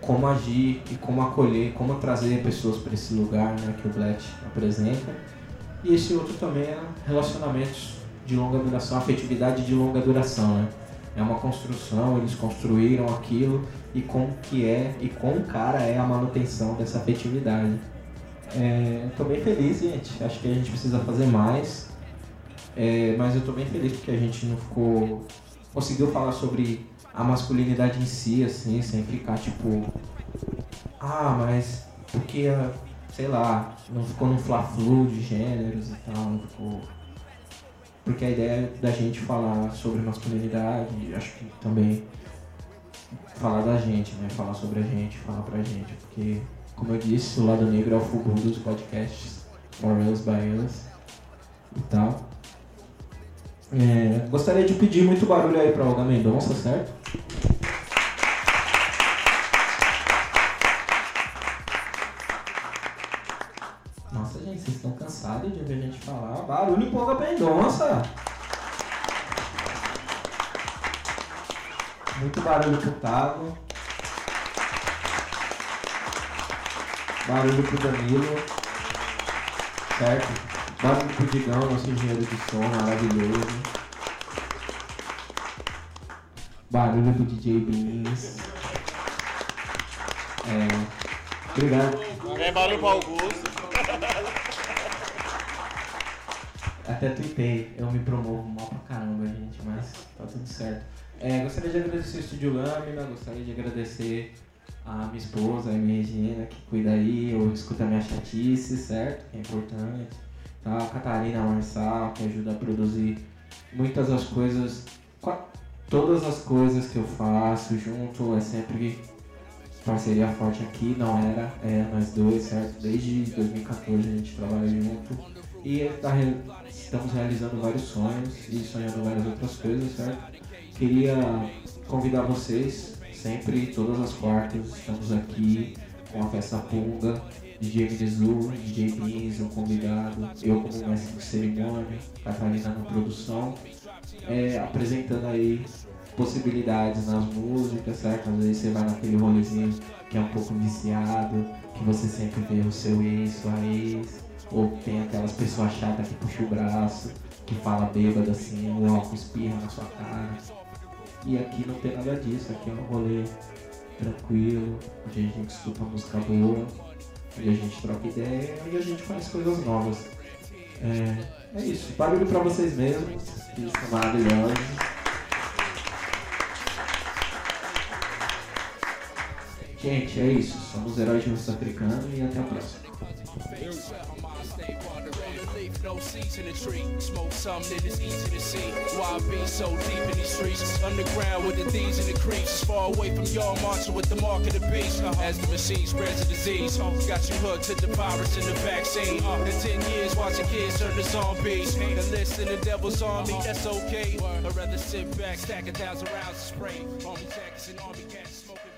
como agir e como acolher, como trazer pessoas para esse lugar né, que o Black apresenta. E esse outro também é relacionamentos de longa duração, afetividade de longa duração, né? É uma construção, eles construíram aquilo e como que é e quão cara é a manutenção dessa afetividade. É, tô bem feliz, gente. Acho que a gente precisa fazer mais. É, mas eu tô bem feliz porque a gente não ficou. conseguiu falar sobre a masculinidade em si, assim, sem ficar tipo. Ah, mas porque, sei lá, não ficou num fla-flu de gêneros e tal, não ficou. Porque a ideia da gente falar sobre masculinidade, acho que também falar da gente, né? Falar sobre a gente, falar pra gente. Porque, como eu disse, o lado negro é o fogo dos podcasts. For us, by us. E tal. É, gostaria de pedir muito barulho aí pra Olga Mendonça, certo? Nossa, gente, vocês estão cansados de ver a gente falar. Barulho pro Olga Mendonça! Muito barulho pro Tago. Barulho pro Danilo. Certo? Barulho pro Digão, nosso engenheiro de som maravilhoso. Barulho pro DJ Beans. É, obrigado. Tem barulho pro Augusto. Até tuitei, eu me promovo mal pra caramba, gente, mas tá tudo certo. É, gostaria de agradecer o Estúdio Lâmina, gostaria de agradecer a minha esposa, a minha Regina, que cuida aí, ou escuta a minha chatice, certo? Que é importante. Tá? A Catarina Marçal, que ajuda a produzir muitas das coisas, todas as coisas que eu faço junto, é sempre parceria forte aqui, não era, é nós dois, certo? Desde 2014 a gente trabalha junto. E tá re- estamos realizando vários sonhos e sonhando várias outras coisas, certo? Queria convidar vocês, sempre, todas as quartas, estamos aqui com a festa Punga, DJ Minizu, DJ Beans, o convidado, eu como mestre de cerimônia, Catarina na produção, é, apresentando aí possibilidades nas músicas, certo? Às vezes você vai naquele rolezinho que é um pouco viciado, que você sempre vê o seu ex, sua ex, ou tem aquelas pessoas chatas que puxa o braço, que fala bêbado assim, o álcool espirra na sua cara. E aqui não tem nada disso, aqui é um rolê tranquilo, onde a gente escuta música boa, onde a gente troca ideia e a gente faz coisas novas. É, é isso, barulho pra vocês mesmos, que são maravilhosos. Gente, é isso. Somos heróis de africano e até a próxima. No seeds in the tree. Smoke something that is easy to see. Why I be so deep in these streets? Underground with the thieves and the creeps. Far away from y'all marching with the mark of the beast. Uh-huh. As the machine spreads the disease. Uh-huh. Got you hooked to the virus and the vaccine. Uh-huh. In 10 years, watching kids turn to zombies. Enlisting the devil's army, that's okay. I'd rather sit back, stack a thousand rounds of spray. Army tactics and army cats smoking.